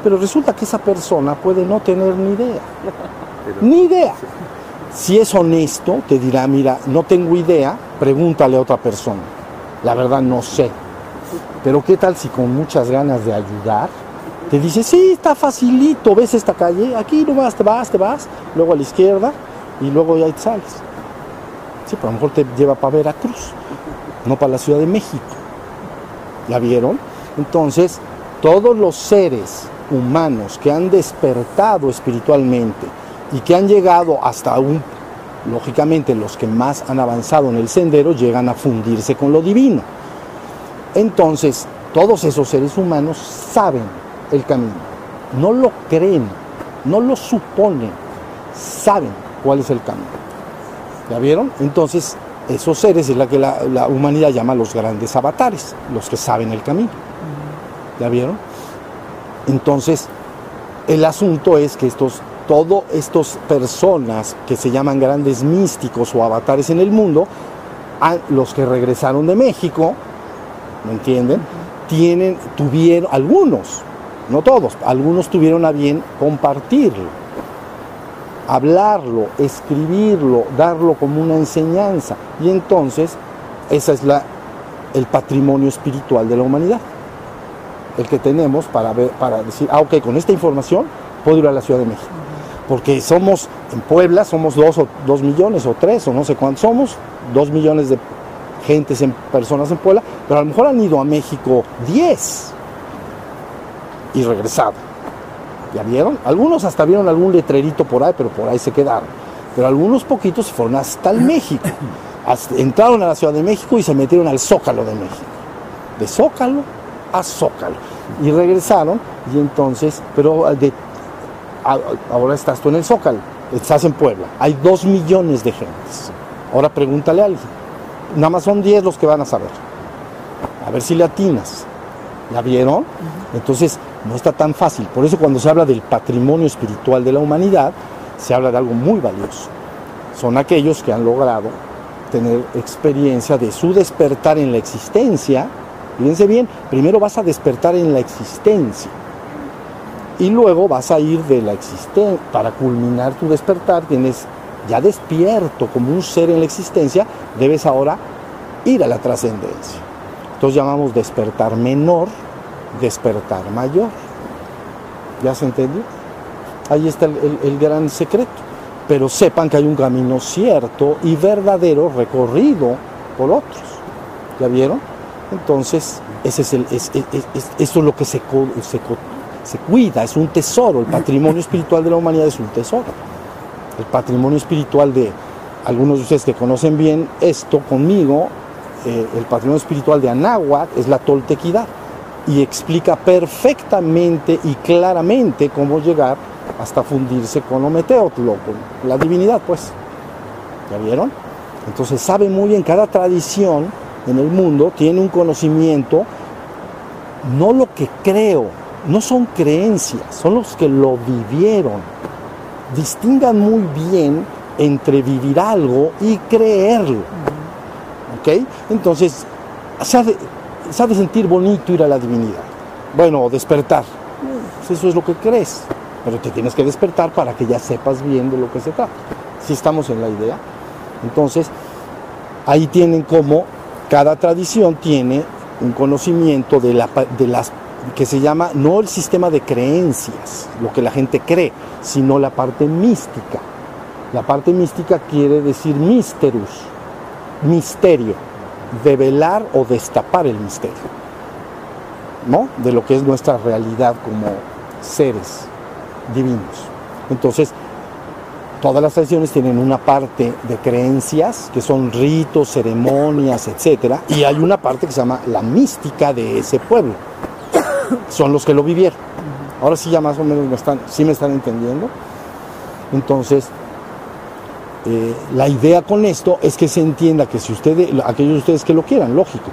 [SPEAKER 1] Pero resulta que esa persona puede no tener ni idea, ni idea. Si es honesto, te dirá, mira, no tengo idea, pregúntale a otra persona La verdad no sé. Pero qué tal si con muchas ganas de ayudar, te dice, sí, está facilito, ves esta calle, aquí no vas, te vas, te vas, luego a la izquierda y luego ya te sales. Sí, pero a lo mejor te lleva para Veracruz, no para la Ciudad de México. ¿Ya vieron? Entonces, todos los seres humanos que han despertado espiritualmente y que han llegado hasta un, lógicamente los que más han avanzado en el sendero, llegan a fundirse con lo divino. Entonces, todos esos seres humanos saben el camino, no lo creen, no lo suponen, saben cuál es el camino. ¿Ya vieron? Entonces, esos seres es la que la, la humanidad llama los grandes avatares, los que saben el camino. ¿Ya vieron? Entonces, el asunto es que estos, todas estas personas que se llaman grandes místicos o avatares en el mundo, los que regresaron de México, ¿me entienden? Tienen, tuvieron, algunos, no todos, algunos tuvieron a bien compartirlo, hablarlo, escribirlo, darlo como una enseñanza. Y entonces, ese es la, el patrimonio espiritual de la humanidad el que tenemos para, ver, para decir, ah, ok, con esta información puedo ir a la Ciudad de México. Porque somos, en Puebla, somos dos, o, dos millones o tres, o no sé cuántos somos, dos millones de gentes, en, personas en Puebla, pero a lo mejor han ido a México diez y regresado. ¿Ya vieron? Algunos hasta vieron algún letrerito por ahí, pero por ahí se quedaron. Pero algunos poquitos fueron hasta el México. entraron a la Ciudad de México y se metieron al Zócalo de México. De Zócalo a Zócalo. Y regresaron y entonces, pero de, ahora estás tú en el Zócalo, estás en Puebla, hay dos millones de gentes. Ahora pregúntale a alguien. Nada más son diez los que van a saber. A ver si le atinas. ¿La vieron? Entonces, no está tan fácil. Por eso cuando se habla del patrimonio espiritual de la humanidad, se habla de algo muy valioso. Son aquellos que han logrado tener experiencia de su despertar en la existencia Fíjense bien, primero vas a despertar en la existencia y luego vas a ir de la existencia. Para culminar tu despertar, tienes ya despierto como un ser en la existencia, debes ahora ir a la trascendencia. Entonces llamamos despertar menor, despertar mayor. ¿Ya se entendió? Ahí está el, el gran secreto. Pero sepan que hay un camino cierto y verdadero recorrido por otros. ¿Ya vieron? Entonces, ese es el, eso es lo que se, se, cuida, es un tesoro. El patrimonio espiritual de la humanidad es un tesoro. El patrimonio espiritual de algunos de ustedes que conocen bien esto conmigo, eh, el patrimonio espiritual de Anáhuac es la toltequidad y explica perfectamente y claramente cómo llegar hasta fundirse con Ometeotl, con la divinidad, pues. ¿Ya vieron? Entonces sabe muy bien cada tradición en el mundo tiene un conocimiento, no lo que creo, no son creencias, son los que lo vivieron. Distingan muy bien entre vivir algo y creerlo. ¿Ok? Entonces, se ha, de, sentir bonito ir a la divinidad. Bueno, despertar. Pues eso es lo que crees. Pero te tienes que despertar para que ya sepas bien de lo que se trata. Si estamos en la idea. Entonces, ahí tienen como cada tradición tiene un conocimiento de, la, de las que se llama no el sistema de creencias, lo que la gente cree, sino la parte mística. La parte mística quiere decir misterus, misterio, develar o destapar el misterio, ¿no? De lo que es nuestra realidad como seres divinos. Entonces, Todas las tradiciones tienen una parte de creencias, que son ritos, ceremonias, etc. Y hay una parte que se llama la mística de ese pueblo. <coughs> Son los que lo vivieron. Ahora sí ya más o menos me están, sí me están entendiendo. Entonces, eh, la idea con esto es que se entienda que si ustedes, aquellos de ustedes que lo quieran, lógico,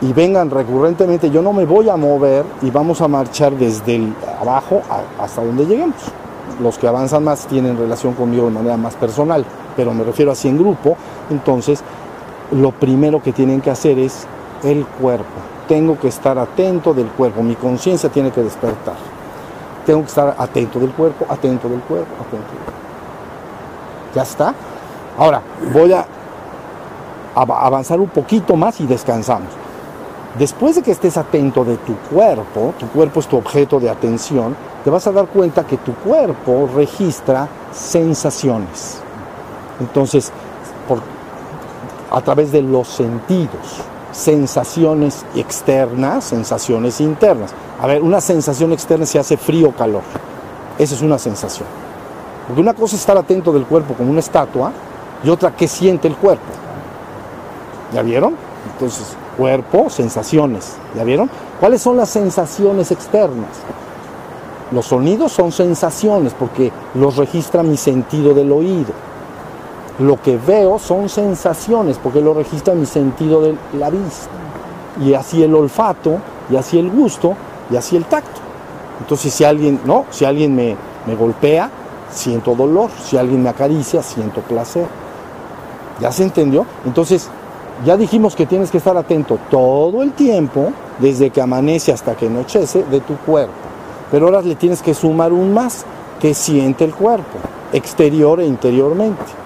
[SPEAKER 1] y vengan recurrentemente, yo no me voy a mover y vamos a marchar desde el abajo hasta donde lleguemos los que avanzan más tienen relación conmigo de manera más personal, pero me refiero así en grupo, entonces lo primero que tienen que hacer es el cuerpo. Tengo que estar atento del cuerpo, mi conciencia tiene que despertar. Tengo que estar atento del cuerpo, atento del cuerpo, atento del cuerpo. ¿Ya está? Ahora, voy a avanzar un poquito más y descansamos. Después de que estés atento de tu cuerpo, tu cuerpo es tu objeto de atención, te vas a dar cuenta que tu cuerpo registra sensaciones. Entonces, a través de los sentidos, sensaciones externas, sensaciones internas. A ver, una sensación externa se hace frío o calor. Esa es una sensación. Porque una cosa es estar atento del cuerpo como una estatua y otra que siente el cuerpo. ¿Ya vieron? Entonces, cuerpo, sensaciones. ¿Ya vieron? ¿Cuáles son las sensaciones externas? Los sonidos son sensaciones porque los registra mi sentido del oído. Lo que veo son sensaciones porque lo registra mi sentido de la vista. Y así el olfato, y así el gusto, y así el tacto. Entonces si alguien, no, si alguien me, me golpea, siento dolor. Si alguien me acaricia, siento placer. ¿Ya se entendió? Entonces, ya dijimos que tienes que estar atento todo el tiempo, desde que amanece hasta que anochece, de tu cuerpo. Pero ahora le tienes que sumar un más, que siente el cuerpo, exterior e interiormente.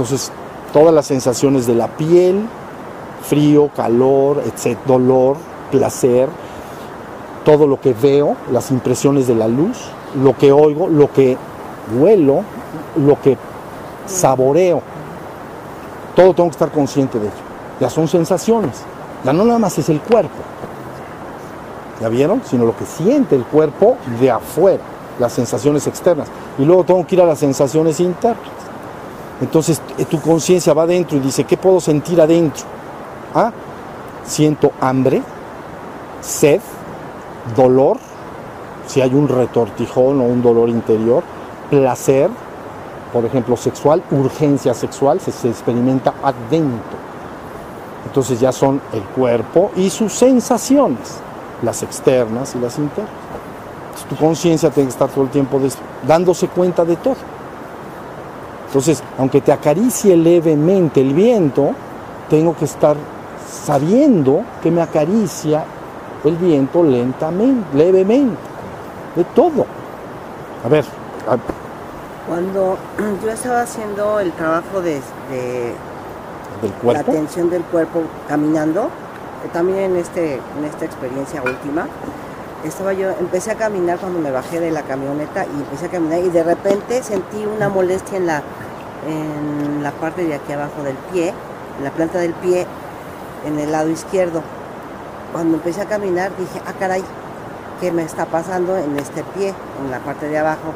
[SPEAKER 1] Entonces, todas las sensaciones de la piel, frío, calor, etc., dolor, placer, todo lo que veo, las impresiones de la luz, lo que oigo, lo que huelo, lo que saboreo. Todo tengo que estar consciente de ello. Ya son sensaciones. Ya no nada más es el cuerpo. ¿Ya vieron? Sino lo que siente el cuerpo de afuera, las sensaciones externas. Y luego tengo que ir a las sensaciones internas. Entonces eh, tu conciencia va adentro y dice, ¿qué puedo sentir adentro? ¿Ah? Siento hambre, sed, dolor, si hay un retortijón o un dolor interior, placer, por ejemplo, sexual, urgencia sexual, se, experimenta adentro. Entonces ya son el cuerpo y sus sensaciones, las externas y las internas. tu conciencia tiene que estar todo el tiempo dándose cuenta de todo. Entonces, aunque te acaricie levemente el viento, tengo que estar sabiendo que me acaricia el viento lentamente, levemente de todo. A ver.
[SPEAKER 2] Cuando yo estaba haciendo el trabajo de, la atención del cuerpo caminando, también en, este, en esta experiencia última, estaba yo, empecé a caminar cuando me bajé de la camioneta y empecé a caminar y de repente sentí una molestia en la, en la parte de aquí abajo del pie, en la planta del pie, en el lado izquierdo. Cuando empecé a caminar dije, ah caray, qué me está pasando en este pie, en la parte de abajo.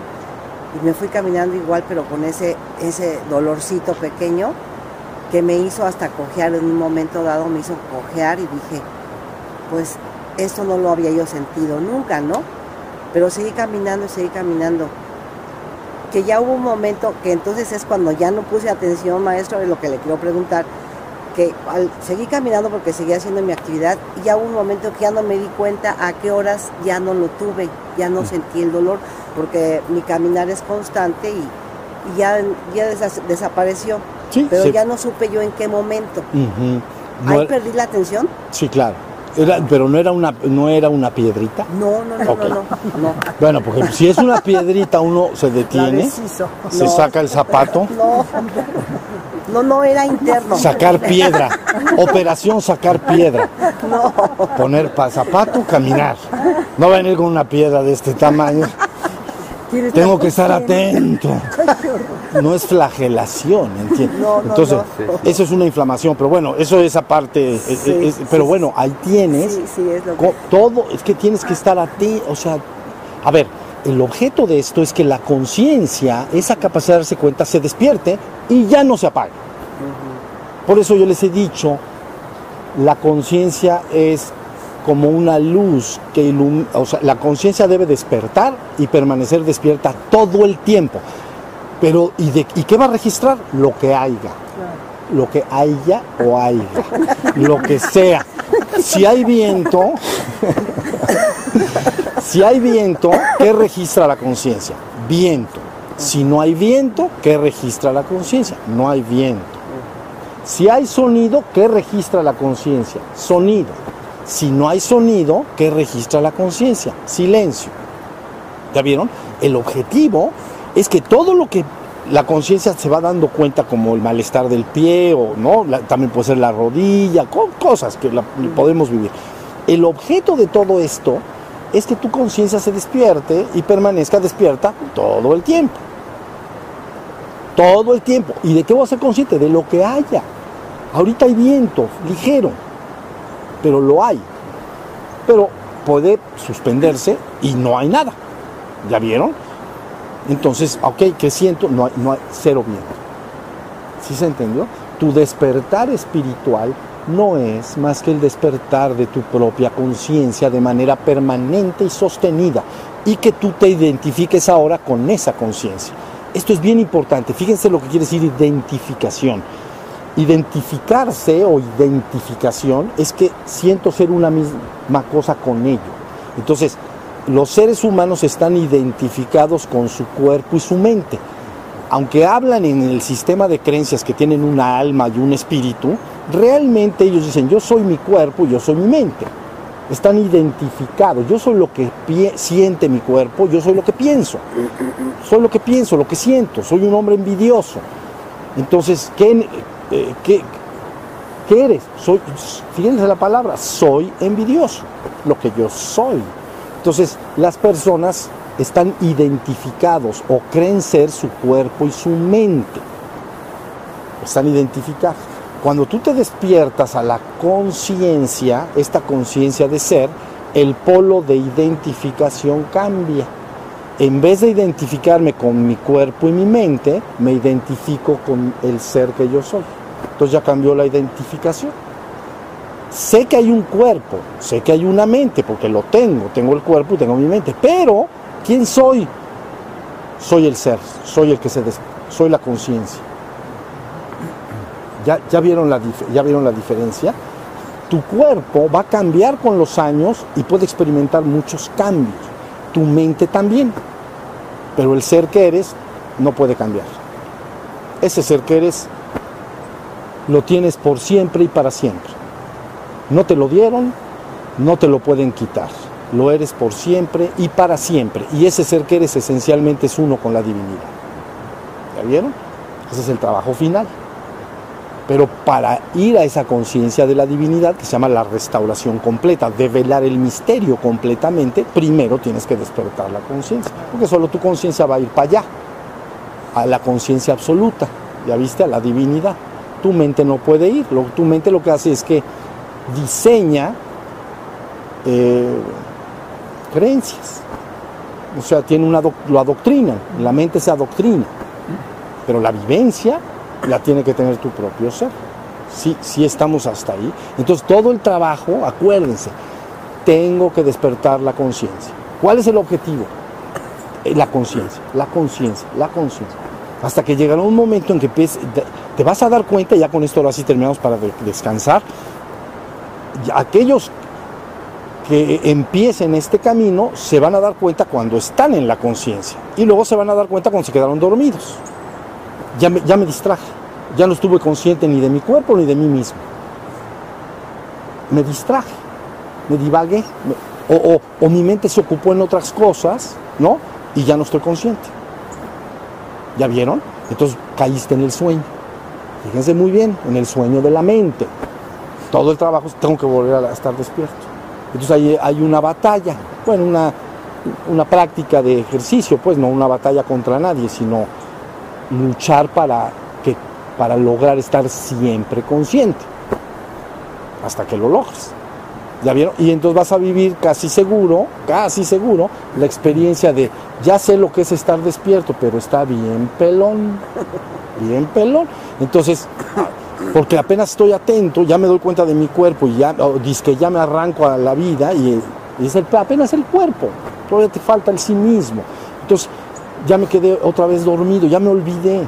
[SPEAKER 2] Y me fui caminando igual, pero con ese, ese dolorcito pequeño que me hizo hasta cojear en un momento dado, me hizo cojear y dije, pues esto no lo había yo sentido nunca, ¿no? Pero seguí caminando y seguí caminando. Que ya hubo un momento que entonces es cuando ya no puse atención, maestro, de lo que le quiero preguntar, que al seguir caminando porque seguía haciendo mi actividad y ya hubo un momento que ya no me di cuenta a qué horas ya no lo tuve, ya no mm. sentí el dolor porque mi caminar es constante y, ya, ya desapareció. pero ya no supe yo en qué momento. ¿Ahí perdí la atención?
[SPEAKER 1] Sí, claro. Pero no era una no era una piedrita.
[SPEAKER 2] No, no, no, no,
[SPEAKER 1] Bueno, porque si es una piedrita uno se detiene, se saca el zapato.
[SPEAKER 2] No. No, no, era interno.
[SPEAKER 1] Sacar piedra. <laughs> Operación sacar piedra.
[SPEAKER 2] No.
[SPEAKER 1] Poner zapato, caminar. No venir con una piedra de este tamaño. Tengo que estar atento. No es flagelación, ¿entiendes? Entonces, eso es una inflamación, pero bueno, eso es aparte. pero bueno, ahí tienes todo, es que tienes que estar atento, o sea, a ver, el objeto de esto es que la conciencia, esa capacidad de darse cuenta, se despierte y ya no se apague. Por eso yo les he dicho, la conciencia es como una luz que ilumina, o sea, la conciencia debe despertar y permanecer despierta todo el tiempo. Pero, ¿y, de, ¿y qué va a registrar? Lo que haya. Lo que haya o haya. Lo que sea. Si hay viento, <laughs> si hay viento, ¿qué registra la conciencia? Viento. Si no hay viento, ¿qué registra la conciencia? No hay viento. Si hay sonido, ¿qué registra la conciencia? Sonido. Si no hay sonido, ¿qué registra la conciencia? Silencio. ¿Ya vieron? El objetivo es que todo lo que la conciencia se va dando cuenta como el malestar del pie o no, también puede ser la rodilla, cosas que podemos vivir. El objeto de todo esto es que tu conciencia se despierte y permanezca despierta todo el tiempo. Todo el tiempo. ¿Y de qué voy a ser consciente? De lo que haya. Ahorita hay viento ligero, pero lo hay. Pero puede suspenderse y no hay nada. ¿Ya vieron? Entonces, ok, ¿qué siento? No hay, no hay cero viento. ¿Sí se entendió? Tu despertar espiritual no es más que el despertar de tu propia conciencia de manera permanente y sostenida y que tú te identifiques ahora con esa conciencia. Esto es bien importante. Fíjense lo que quiere decir identificación. Identificarse o identificación es que siento ser una misma cosa con ello. Entonces, los seres humanos están identificados con su cuerpo y su mente. Aunque hablan en el sistema de creencias que tienen una alma y un espíritu, realmente ellos dicen, yo soy mi cuerpo y yo soy mi mente. Están identificados, yo soy lo que siente mi cuerpo, yo soy lo que pienso. Soy lo que pienso, lo que siento, soy un hombre envidioso. Entonces, ¿qué, eh, qué, eres? Soy, fíjense la palabra, soy envidioso, lo que yo soy. Entonces, las personas están identificados o creen ser su cuerpo y su mente. Están identificados. Cuando tú te despiertas a la conciencia, esta conciencia de ser, el polo de identificación cambia. En vez de identificarme con mi cuerpo y mi mente, me identifico con el ser que yo soy. Entonces ya cambió la identificación. Sé que hay un cuerpo, sé que hay una mente, porque lo tengo, tengo el cuerpo y tengo mi mente, pero ¿quién soy? Soy el ser, soy el que se soy la conciencia. ¿Ya, vieron la, ¿Ya vieron la diferencia? Tu cuerpo va a cambiar con los años y puede experimentar muchos cambios. Tu mente también. Pero el ser que eres no puede cambiar. Ese ser que eres lo tienes por siempre y para siempre. No te lo dieron, no te lo pueden quitar. Lo eres por siempre y para siempre. Y ese ser que eres esencialmente es uno con la divinidad. ¿Ya vieron? Ese es el trabajo final. Pero para ir a esa conciencia de la divinidad, que se llama la restauración completa, develar el misterio completamente, primero tienes que despertar la conciencia, porque solo tu conciencia va a ir para allá, a la conciencia absoluta, ya viste, a la divinidad. Tu mente no puede ir, tu mente lo que hace es que diseña eh, creencias, o sea, tiene una lo adoctrina, la mente se adoctrina, pero la vivencia la tiene que tener tu propio ser. Sí, sí estamos hasta ahí. Entonces todo el trabajo, acuérdense, tengo que despertar la conciencia. ¿Cuál es el objetivo? Eh, la conciencia, la conciencia, la conciencia. Hasta que llegará un momento en que te vas a dar cuenta, ya con esto ahora sí terminamos para descansar, aquellos que empiecen este camino se van a dar cuenta cuando están en la conciencia y luego se van a dar cuenta cuando se quedaron dormidos ya me, ya me distraje, ya no estuve consciente ni de mi cuerpo ni de mí mismo. Me distraje, me divagué, o, o, mi mente se ocupó en otras cosas, ¿no? Y ya no estoy consciente. ¿Ya vieron? Entonces caíste en el sueño. Fíjense muy bien, en el sueño de la mente. Todo el trabajo tengo que volver a estar despierto. Entonces hay, hay una batalla, bueno, una, una práctica de ejercicio, pues no una batalla contra nadie, sino luchar para, que, para lograr estar siempre consciente, hasta que lo logres. ¿Ya vieron? Y entonces vas a vivir casi seguro, casi seguro, la experiencia de, ya sé lo que es estar despierto, pero está bien pelón, <laughs> bien pelón. Entonces, porque apenas estoy atento, ya me doy cuenta de mi cuerpo y ya, dice que ya me arranco a la vida y, es el, apenas el cuerpo, todavía te falta el sí mismo. Entonces, ya me quedé otra vez dormido, ya me olvidé.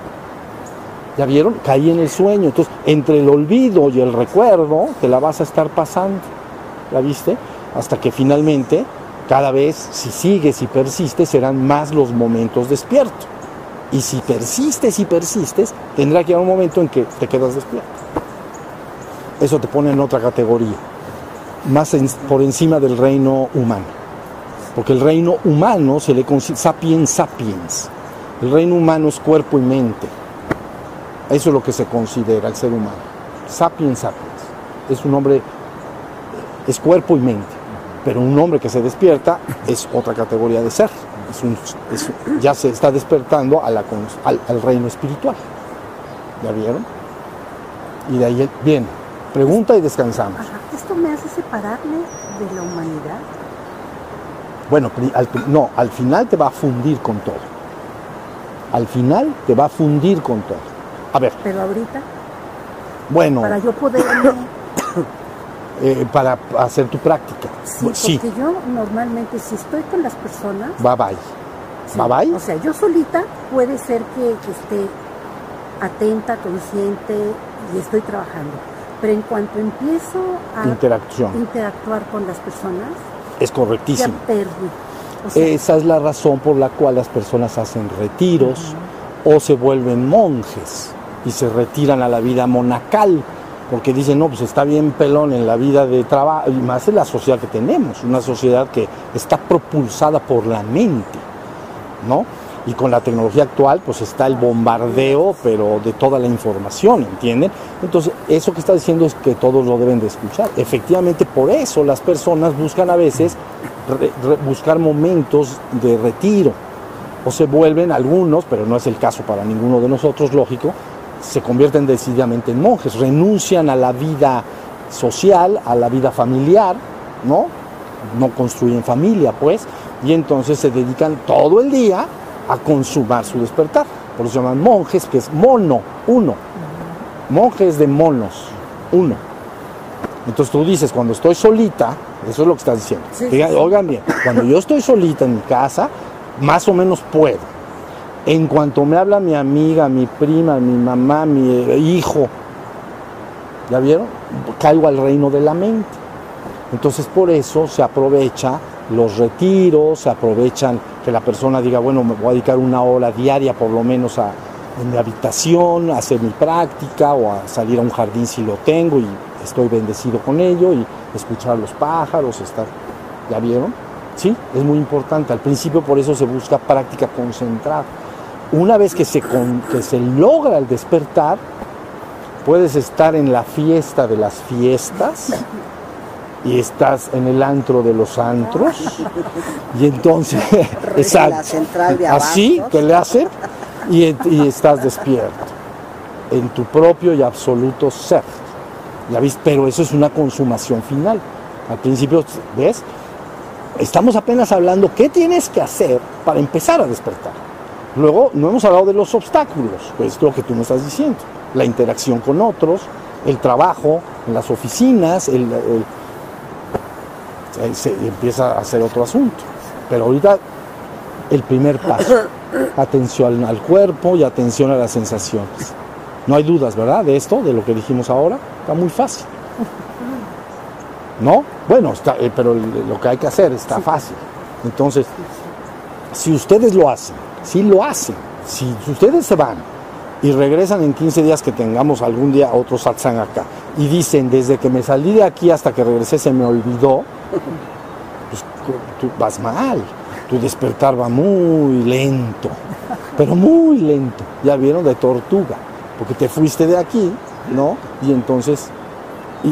[SPEAKER 1] ¿Ya vieron? Caí en el sueño. Entonces, entre el olvido y el recuerdo, te la vas a estar pasando. ¿La viste? Hasta que finalmente, cada vez, si sigues y persistes, serán más los momentos despiertos. Y si persistes y persistes, tendrá que haber un momento en que te quedas despierto. Eso te pone en otra categoría, más por encima del reino humano porque el reino humano se le considera sapiens sapiens. El reino humano es cuerpo y mente. Eso es lo que se considera el ser humano. Sapiens sapiens. Es un hombre, es cuerpo y mente. Pero un hombre que se despierta es otra categoría de ser. Ya se está despertando al, al reino espiritual. ¿Ya vieron? Y de ahí, bien, pregunta y descansamos.
[SPEAKER 3] ¿Esto me hace separarme de la humanidad?
[SPEAKER 1] Bueno, no, al final te va a fundir con todo. Al final te va a fundir con todo. A ver.
[SPEAKER 3] Pero ahorita.
[SPEAKER 1] Bueno.
[SPEAKER 3] Para yo poder.
[SPEAKER 1] Eh, para hacer tu práctica.
[SPEAKER 3] Sí, porque yo normalmente si estoy con las personas.
[SPEAKER 1] Bye bye. bye bye.
[SPEAKER 3] O sea, yo solita puede ser que, que esté atenta, consciente y estoy trabajando. Pero en cuanto empiezo a interactuar con las personas,
[SPEAKER 1] es correctísimo.
[SPEAKER 3] Ya perdí.
[SPEAKER 1] Esa es la razón por la cual las personas hacen retiros o se vuelven monjes y se retiran a la vida monacal, porque dicen, no, pues está bien pelón en la vida de trabajo, y más en la sociedad que tenemos, una sociedad que está propulsada por la mente, ¿no? y con la tecnología actual pues está el bombardeo pero de toda la información, ¿entienden? Entonces eso que está diciendo es que todos lo deben de escuchar. Efectivamente por eso las personas buscan a veces buscar momentos de retiro o se vuelven algunos, pero no es el caso para ninguno de nosotros, lógico, se convierten decididamente en monjes, renuncian a la vida social, a la vida familiar, ¿no? No construyen familia, pues, y entonces se dedican todo el día a consumar su despertar. Por eso se llaman monjes, que es mono, uno. Monjes de monos, uno. Entonces tú dices, cuando estoy solita, eso es lo que estás diciendo. Oigan bien, cuando yo estoy solita en mi casa, más o menos puedo. En cuanto me habla mi amiga, mi prima, mi mamá, mi hijo, ¿ya vieron? Caigo al reino de la mente. Entonces por eso se aprovecha los retiros, se aprovechan que la persona diga, bueno, me voy a dedicar una hora diaria por lo menos a, en mi habitación, a hacer mi práctica o a salir a un jardín si lo tengo y estoy bendecido con ello y escuchar a los pájaros, estar, ¿ya vieron? Sí, es muy importante. Al principio por eso se busca práctica concentrada. Una vez que se, que se logra el despertar, puedes estar en la fiesta de las fiestas y estás en el antro de los antros. Y entonces <laughs> así que le hacen y, estás despierto en tu propio y absoluto ser. Ya viste pero eso es una consumación final. Al principio ves estamos apenas hablando qué tienes que hacer para empezar a despertar luego no hemos hablado de los obstáculos pues es lo que tú me estás diciendo la interacción con otros el trabajo en las oficinas el se empieza a hacer otro asunto. Pero ahorita el primer paso, <coughs> atención al cuerpo y atención a las sensaciones. No hay dudas, ¿verdad? De esto, de lo que dijimos ahora, está muy fácil. ¿No? Bueno, está, eh, pero lo que hay que hacer está fácil. Entonces, si ustedes lo hacen, si lo hacen, si ustedes se van y regresan en 15 días que tengamos algún día otro satsang acá y dicen, desde que me salí de aquí hasta que regresé se me olvidó, <laughs> pues tú vas mal, tu despertar va muy lento, pero muy lento, ya vieron, de tortuga, porque te fuiste de aquí, ¿no? Y entonces,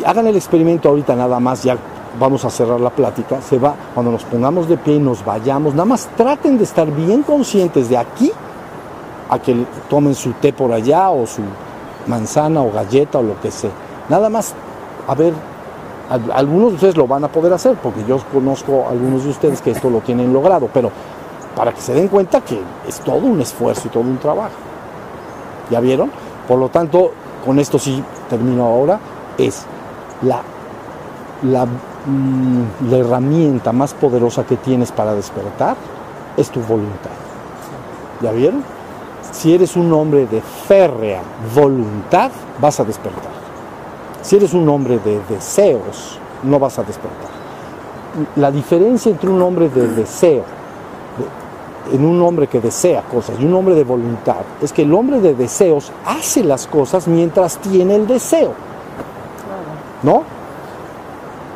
[SPEAKER 1] hagan el experimento ahorita nada más, ya vamos a cerrar la plática, se va, cuando nos pongamos de pie y nos vayamos, nada más traten de estar bien conscientes de aquí a que tomen su té por allá o su manzana o galleta o lo que sea. Nada más a ver algunos de ustedes lo van a poder hacer, porque yo conozco a algunos de ustedes que esto lo tienen logrado, pero para que se den cuenta que es todo un esfuerzo y todo un trabajo. ¿Ya vieron? Por lo tanto, con esto sí termino ahora, es la, la, mm, la herramienta más poderosa que tienes para despertar, es tu voluntad. ¿Ya vieron? Si eres un hombre de férrea voluntad, vas a despertar. Si eres un hombre de deseos, no vas a despertar. La diferencia entre un hombre de deseo, en un hombre que desea cosas y un hombre de voluntad, es que el hombre de deseos hace las cosas mientras tiene el deseo. ¿No?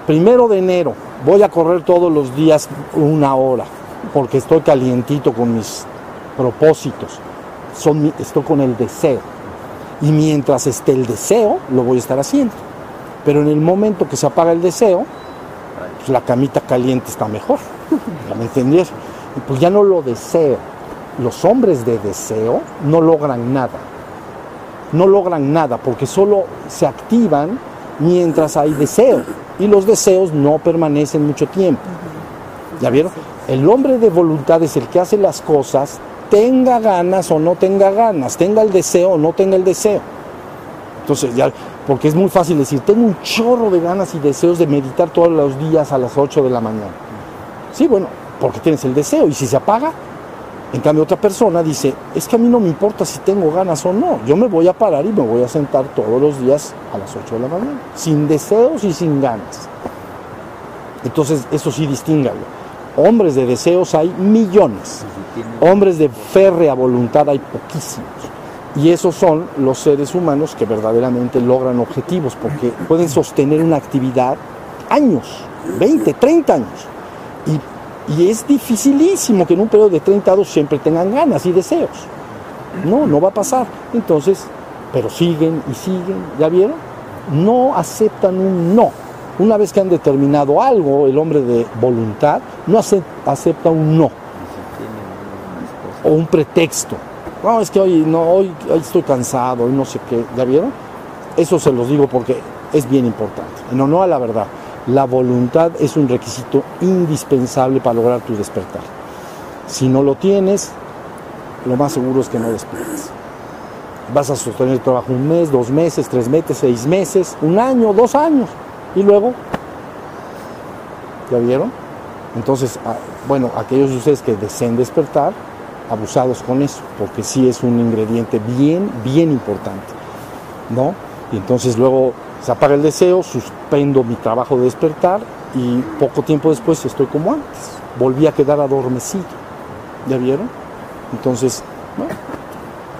[SPEAKER 1] Primero de enero, voy a correr todos los días una hora, porque estoy calientito con mis propósitos, estoy con el deseo. Y mientras esté el deseo, lo voy a estar haciendo. Pero en el momento que se apaga el deseo, pues la camita caliente está mejor. ¿Ya me entendieron? Pues ya no lo deseo. Los hombres de deseo no logran nada. No logran nada porque solo se activan mientras hay deseo. Y los deseos no permanecen mucho tiempo. ¿Ya vieron? El hombre de voluntad es el que hace las cosas, tenga ganas o no tenga ganas, tenga el deseo o no tenga el deseo. Entonces, ya, porque es muy fácil decir, tengo un chorro de ganas y deseos de meditar todos los días a las 8 de la mañana. Sí, bueno, porque tienes el deseo y si se apaga, en cambio otra persona dice, es que a mí no me importa si tengo ganas o no, yo me voy a parar y me voy a sentar todos los días a las 8 de la mañana, sin deseos y sin ganas. Entonces, eso sí, distíngalo. Hombres de deseos hay millones. Hombres de férrea voluntad hay poquísimos. Y esos son los seres humanos que verdaderamente logran objetivos, porque pueden sostener una actividad años, 20, 30 años. Y, y es dificilísimo que en un periodo de 30 años siempre tengan ganas y deseos. No, no va a pasar. Entonces, pero siguen y siguen, ¿ya vieron? No aceptan un no una vez que han determinado algo, el hombre de voluntad no acepta un no o un pretexto. No, es que hoy no, hoy, estoy cansado, hoy no sé qué, ¿ya vieron? Eso se los digo porque es bien importante. En honor a la verdad, la voluntad es un requisito indispensable para lograr tu despertar. Si no lo tienes, lo más seguro es que no despiertes. Vas a sostener el trabajo un mes, dos meses, tres meses, seis meses, un año, dos años. Y luego, ¿ya vieron? Entonces, ah, bueno, aquellos de ustedes que deseen despertar, abusados con eso, porque sí es un ingrediente bien, bien importante, ¿no? Y entonces luego se apaga el deseo, suspendo mi trabajo de despertar y poco tiempo después estoy como antes, volví a quedar adormecido, ¿ya vieron? Entonces, bueno,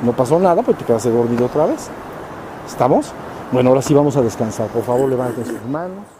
[SPEAKER 1] no pasó nada, pues te quedaste dormido otra vez. ¿Estamos? Bueno, ahora sí vamos a descansar. Por favor, levanten sus manos.